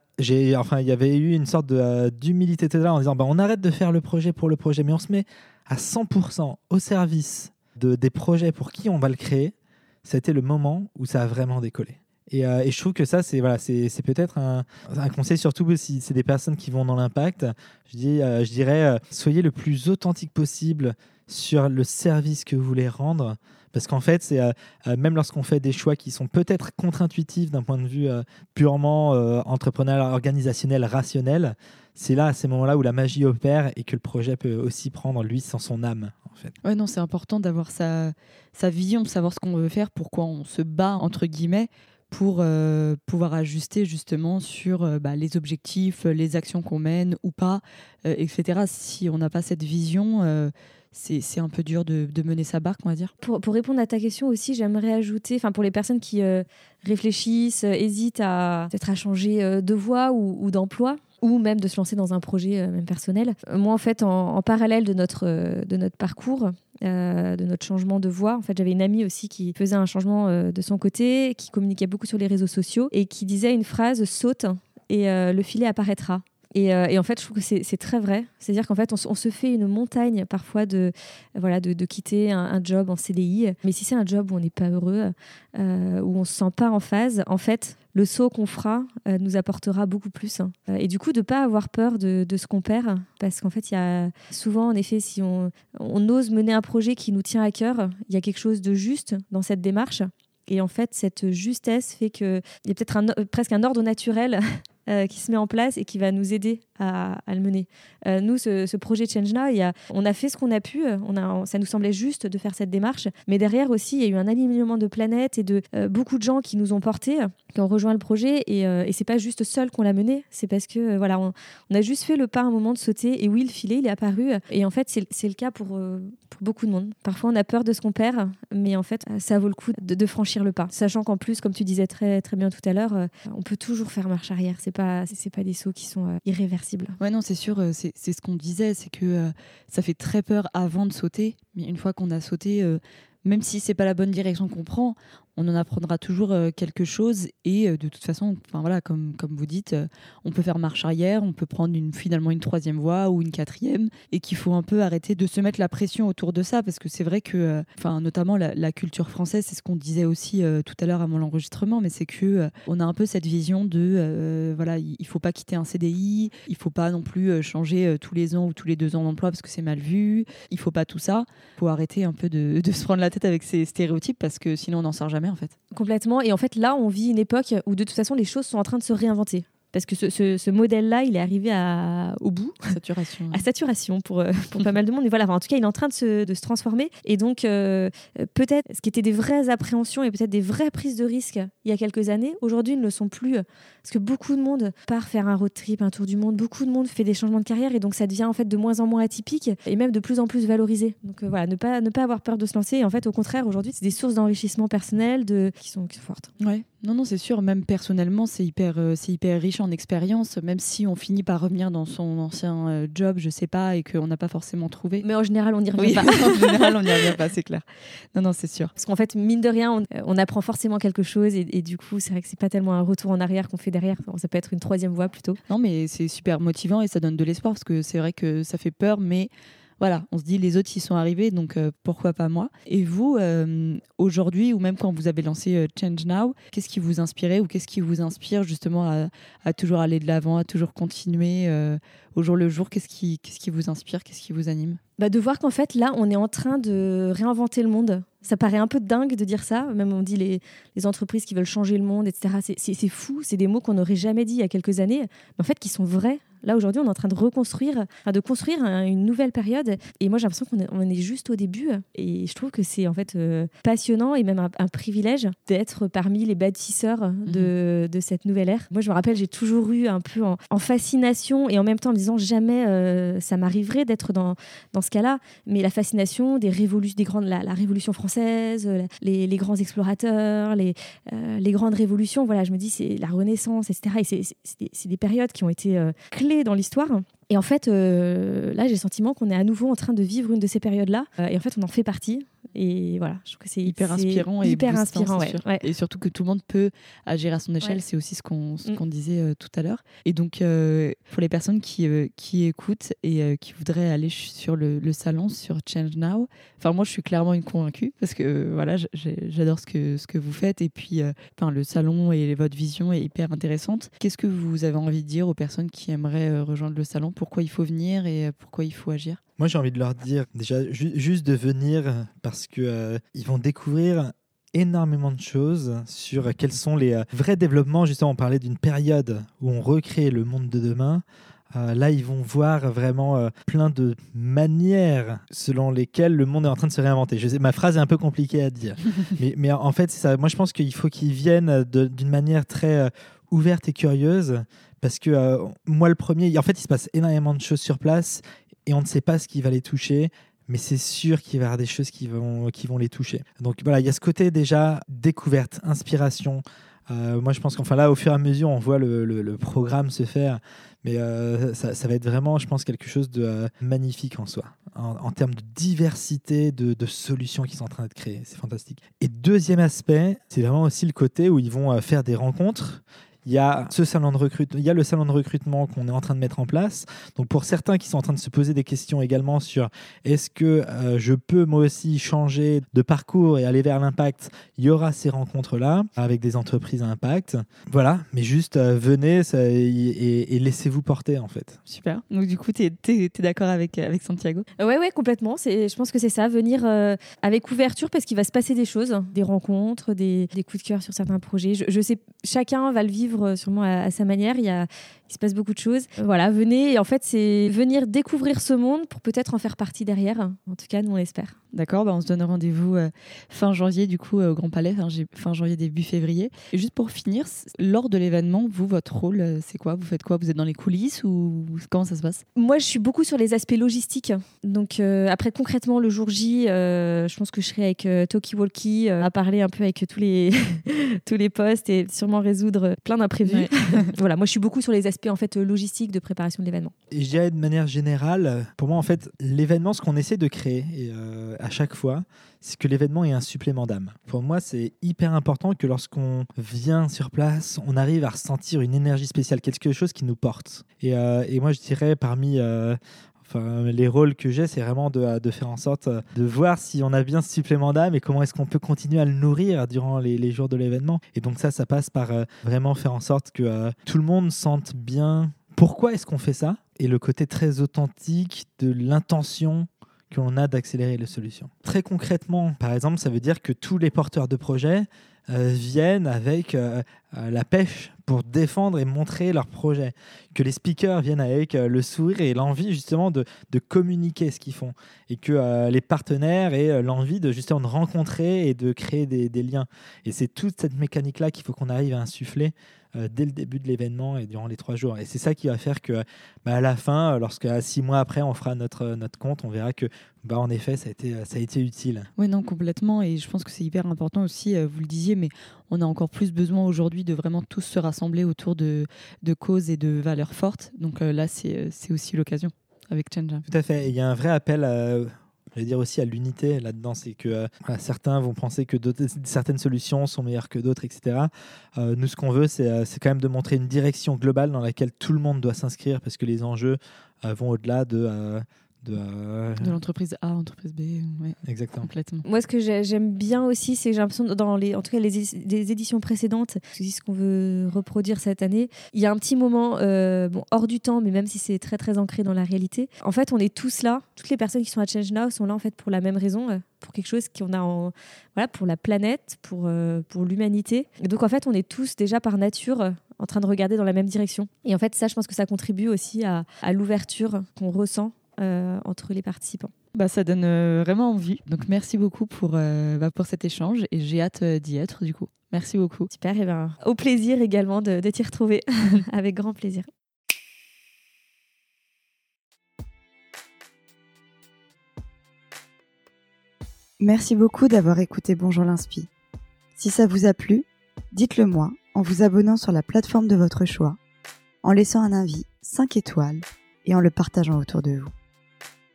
enfin, il y avait eu une sorte de, euh, d'humilité là en disant, bah, on arrête de faire le projet pour le projet, mais on se met à 100% au service de, des projets pour qui on va le créer. C'était le moment où ça a vraiment décollé. Et, euh, et, je trouve que ça, c'est voilà, peut-être un, conseil, surtout si c'est des personnes qui vont dans l'impact. Je, dis, je dirais, soyez le plus authentique possible sur le service que vous voulez rendre. Parce qu'en fait, c'est euh, euh, même lorsqu'on fait des choix qui sont peut-être contre-intuitifs d'un point de vue euh, purement entrepreneurial, organisationnel, rationnel, c'est là, à ces moments-là, où la magie opère et que le projet peut aussi prendre lui sans son âme. En fait. Ouais, non, c'est important d'avoir sa, sa vision, de savoir ce qu'on veut faire, pourquoi on se bat entre guillemets pour pouvoir ajuster justement sur bah, les objectifs, les actions qu'on mène ou pas, etc. Si on n'a pas cette vision, c'est un peu dur de, mener sa barque, on va dire. Pour, répondre à ta question aussi, j'aimerais ajouter, enfin pour les personnes qui euh, réfléchissent, euh, hésitent à peut-à changer euh, de voie ou, d'emploi, ou même de se lancer dans un projet même personnel. Moi, en fait, en, parallèle de notre, de notre parcours, de notre changement de voie, en fait, j'avais une amie aussi qui faisait un changement de son côté, qui communiquait beaucoup sur les réseaux sociaux et qui disait une phrase saute et le filet apparaîtra. Euh, et, en fait, je trouve que c'est très vrai. C'est-à-dire qu'en fait, on, se fait une montagne parfois de, voilà, de, quitter un, job en CDI. Mais si c'est un job où on n'est pas heureux, euh, où on ne se sent pas en phase, en fait, le saut qu'on fera euh, nous apportera beaucoup plus. et du coup, de ne pas avoir peur de, ce qu'on perd. Parce qu'en fait, il y a souvent, en effet, si on, on ose mener un projet qui nous tient à cœur, il y a quelque chose de juste dans cette démarche. Et en fait, cette justesse fait qu'il y a peut-être presque un ordre naturel euh, qui se met en place et qui va nous aider à, le mener. Euh, nous, ce, projet Change Now, il y a, on a fait ce qu'on a pu. A, ça nous semblait juste de faire cette démarche. Mais derrière aussi, il y a eu un alignement de planètes et de euh, beaucoup de gens qui nous ont portés, qui ont rejoint le projet. Et, et c'est pas juste seul qu'on l'a mené. C'est parce que voilà, on, a juste fait le pas un moment de sauter. Et oui, le filet, il est apparu. Et en fait, c'est le cas pour, beaucoup de monde. Parfois, on a peur de ce qu'on perd, mais en fait, ça vaut le coup de, de franchir le pas. Sachant qu'en plus, comme tu disais très, très bien tout à l'heure, on peut toujours faire marche arrière. C'est pas, c'est pas des sauts qui sont euh, irréversibles. Ouais, non, c'est sûr, euh, c'est ce qu'on disait, c'est que euh, ça fait très peur avant de sauter, mais une fois qu'on a sauté, même si c'est pas la bonne direction qu'on prend, on en apprendra toujours euh, quelque chose et euh, de toute façon, enfin voilà, comme, vous dites, euh, on peut faire marche arrière, on peut prendre finalement une troisième voie ou une quatrième et qu'il faut un peu arrêter de se mettre la pression autour de ça parce que c'est vrai que, enfin notamment la, culture française, c'est ce qu'on disait aussi tout à l'heure avant l'enregistrement, mais c'est que on a un peu cette vision de voilà, il faut pas quitter un CDI, il faut pas non plus changer tous les ans ou tous les deux ans d'emploi parce que c'est mal vu, il faut pas tout ça, faut arrêter un peu de, de se prendre la tête avec ces stéréotypes parce que sinon on n'en sort jamais Complètement. Et en fait, là, on vit une époque où de toute façon, les choses sont en train de se réinventer parce que ce, modèle-là, il est arrivé à, au bout. Saturation. à saturation pour, euh, pour pas mal de monde. Mais voilà, en tout cas, il est en train de se, de se transformer. Et donc, euh, peut-être ce qui était des vraies appréhensions et peut-être des vraies prises de risques il y a quelques années, aujourd'hui ne le sont plus. Parce que beaucoup de monde part faire un road trip, un tour du monde. Beaucoup de monde fait des changements de carrière et donc ça devient en fait de moins en moins atypique et même de plus en plus valorisé. Donc euh, voilà, ne pas, ne pas avoir peur de se lancer. Et en fait, au contraire, aujourd'hui, c'est des sources d'enrichissement personnel de... qui, sont, qui sont fortes. Ouais. Non, non, c'est sûr. Même personnellement, c'est hyper, euh, c'est hyper riche en expérience. Même si on finit par revenir dans son ancien euh, job, je sais pas, et qu'on n'a pas forcément trouvé. Mais en général, on n'y revient pas. en général, on n'y revient pas, c'est clair. Non, non, c'est sûr. Parce qu'en fait, mine de rien, on, apprend forcément quelque chose, et, et du coup, c'est vrai que c'est pas tellement un retour en arrière qu'on fait derrière. ça peut être une troisième voie plutôt. Non, mais c'est super motivant et ça donne de l'espoir parce que c'est vrai que ça fait peur, mais voilà, on se dit les autres y sont arrivés, donc euh, pourquoi pas moi Et vous, euh, aujourd'hui, ou même quand vous avez lancé euh, Change Now, qu'est-ce qui vous inspirait ou qu'est-ce qui vous inspire justement à, toujours aller de l'avant, à toujours continuer au jour le jour? Qu'est-ce qui, qui vous inspire? Qu'est-ce qui vous anime? Bah De voir qu'en fait, là, on est en train de réinventer le monde. Ça paraît un peu dingue de dire ça. Même on dit les, les entreprises qui veulent changer le monde, etc. C'est, c'est fou. C'est des mots qu'on n'aurait jamais dit il y a quelques années, mais en fait qui sont vrais. Là, aujourd'hui, on est en train de reconstruire, de construire une nouvelle période. Et moi, j'ai l'impression qu'on est, on est, juste au début. Et je trouve que c'est en fait euh, passionnant et même un, privilège d'être parmi les bâtisseurs de, mhm. de, cette nouvelle ère. Moi, je me rappelle, j'ai toujours eu un peu en, fascination et en même temps en me disant jamais euh, ça m'arriverait d'être dans, dans ce cas-là. Mais la fascination des révolutions, des grandes, la, Révolution française, les, les, grands explorateurs, les, les grandes révolutions, voilà, je me dis, c'est la Renaissance, etc. Et c'est des, périodes qui ont été clés dans l'histoire. Et en fait, euh, là, j'ai le sentiment qu'on est à nouveau en train de vivre une de ces périodes-là. Euh, et en fait, on en fait partie. Et voilà, je trouve que c'est hyper inspirant et hyper inspirant. Et surtout que tout le monde peut agir à son échelle, c'est aussi ce qu'on mm. disait euh, tout à l'heure. Et donc, pour les personnes qui, qui écoutent et qui voudraient aller sur le, le, salon, sur Change Now, enfin, moi, je suis clairement une convaincue parce que voilà, j'adore ce que, ce que vous faites. Et puis, enfin, le salon et votre vision est hyper intéressante. Qu'est-ce que vous avez envie de dire aux personnes qui aimeraient rejoindre le salon? Pourquoi il faut venir et euh, pourquoi il faut agir Moi, j'ai envie de leur dire déjà juste de venir parce que euh, ils vont découvrir énormément de choses sur quels sont les euh, vrais développements. Justement, on parlait d'une période où on recrée le monde de demain. là, ils vont voir vraiment plein de manières selon lesquelles le monde est en train de se réinventer. Je sais, ma phrase est un peu compliquée à dire, mais, mais, en fait, ça. Moi, je pense qu'il faut qu'ils viennent d'une manière très ouverte et curieuse parce que euh, moi, le premier, en fait, il se passe énormément de choses sur place et on ne sait pas ce qui va les toucher mais c'est sûr qu'il va y avoir des choses qui vont, qui vont les toucher. Donc voilà, il y a ce côté déjà découverte, inspiration. Euh, moi, je pense qu'enfin là, au fur et à mesure, on voit le, le, programme se faire, mais euh, ça, va être vraiment, je pense, quelque chose de magnifique en soi, en, termes de diversité de, de, solutions qui sont en train d'être créées. C'est fantastique. Et deuxième aspect, c'est vraiment aussi le côté où ils vont faire des rencontres il y a ce salon de recrutement, il y a le salon de recrutement qu'on est en train de mettre en place. Donc pour certains qui sont en train de se poser des questions également sur est-ce que euh, je peux moi aussi changer de parcours et aller vers l'impact, il y aura ces rencontres là avec des entreprises à impact. Voilà, mais juste euh, venez et, laissez-vous porter en fait. Super. Donc du coup, tu es, d'accord avec, avec Santiago? Oui, ouais, complètement. Je pense que c'est ça, venir euh, avec ouverture parce qu'il va se passer des choses, des rencontres, des, des coups de cœur sur certains projets. Je, je sais, chacun va le vivre euh, sûrement à, sa manière. Il, y a, il se passe beaucoup de choses. Voilà, venez. Et en fait, c'est venir découvrir ce monde pour peut-être en faire partie derrière. En tout cas, nous, on l'espère. D'accord, bah on se donne rendez-vous euh, fin janvier, du coup, euh, au Grand Palais, fin, janvier, début février. Et juste pour finir, lors de l'événement, vous, votre rôle, c'est quoi? Vous faites quoi? Vous êtes dans les coulisses ou comment ça se passe? Moi, je suis beaucoup sur les aspects logistiques. Donc, après, concrètement, le jour J, je pense que je serai avec Toki Walkie à parler un peu avec tous les, tous les postes et sûrement résoudre plein d'imprévus. voilà, moi, je suis beaucoup sur les aspects en fait logistique de préparation de l'événement. Et je dirais de manière générale, pour moi en fait, l'événement, ce qu'on essaie de créer et, euh, à chaque fois, c'est que l'événement est un supplément d'âme. Pour moi, c'est hyper important que lorsqu'on vient sur place, on arrive à ressentir une énergie spéciale, quelque chose qui nous porte. Et, euh, et moi, je dirais parmi euh, les rôles que j'ai, c'est vraiment de, faire en sorte de voir si on a bien ce supplément d'âme et comment est-ce qu'on peut continuer à le nourrir durant les, jours de l'événement. Et donc ça, ça passe par euh, vraiment faire en sorte que euh, tout le monde sente bien pourquoi est-ce qu'on fait ça et le côté très authentique de l'intention qu'on a d'accélérer les solutions. Très concrètement, par exemple, ça veut dire que tous les porteurs de projets viennent avec la pêche pour défendre et montrer leur projet. Que les speakers viennent avec euh, le sourire et l'envie justement de, de, communiquer ce qu'ils font. Et que euh, les partenaires aient euh, l'envie de justement de rencontrer et de créer des, des liens. Et c'est toute cette mécanique-là qu'il faut qu'on arrive à insuffler dès le début de l'événement et durant les trois jours. Et c'est ça qui va faire que bah, à la fin, lorsque six mois après, on fera notre, notre compte, on verra que bah, en effet, ça a été, ça a été utile. Oui, non, complètement. Et je pense que c'est hyper important aussi, vous le disiez, mais on a encore plus besoin aujourd'hui de vraiment tous se rassembler autour de, de causes et de valeurs fortes. Donc euh, là, c'est aussi l'occasion avec Change. Tout à fait. Il y a un vrai appel à dire aussi à l'unité là-dedans, c'est que euh, certains vont penser que certaines solutions sont meilleures que d'autres, etc. Euh, nous, ce qu'on veut, c'est quand même de montrer une direction globale dans laquelle tout le monde doit s'inscrire parce que les enjeux vont au-delà de de, l'entreprise A, l'entreprise B. Exactement. Complètement. Moi, ce que j'aime bien aussi, c'est que j'ai l'impression, dans les, en tout cas les, éditions précédentes, c'est ce qu'on veut reproduire cette année, il y a un petit moment euh, bon, hors du temps, mais même si c'est très très ancré dans la réalité. En fait, on est tous là. Toutes les personnes qui sont à Change Now sont là en fait pour la même raison, euh, pour quelque chose qu'on a en, voilà, pour la planète, pour, euh, pour l'humanité. Donc en fait, on est tous déjà par nature en train de regarder dans la même direction. Et en fait, ça, je pense que ça contribue aussi à, l'ouverture qu'on ressent entre les participants. Bah, ça donne vraiment envie. Donc merci beaucoup pour, bah, pour cet échange et j'ai hâte d'y être du coup. Merci beaucoup. Super, et ben, au plaisir également de, de t'y retrouver. Avec grand plaisir. Merci beaucoup d'avoir écouté Bonjour l'Inspi. Si ça vous a plu, dites-le moi en vous abonnant sur la plateforme de votre choix, en laissant un avis 5 étoiles et en le partageant autour de vous.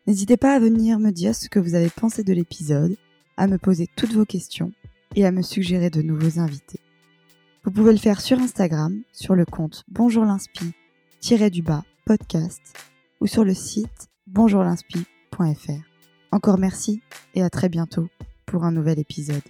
N'hésitez pas à venir me dire ce que vous avez pensé de l'épisode, à me poser toutes vos questions et à me suggérer de nouveaux invités. Vous pouvez le faire sur Instagram, sur le compte Bonjour l'Inspi-du-bas podcast ou sur le site bonjourlinspi.fr. Encore merci et à très bientôt pour un nouvel épisode.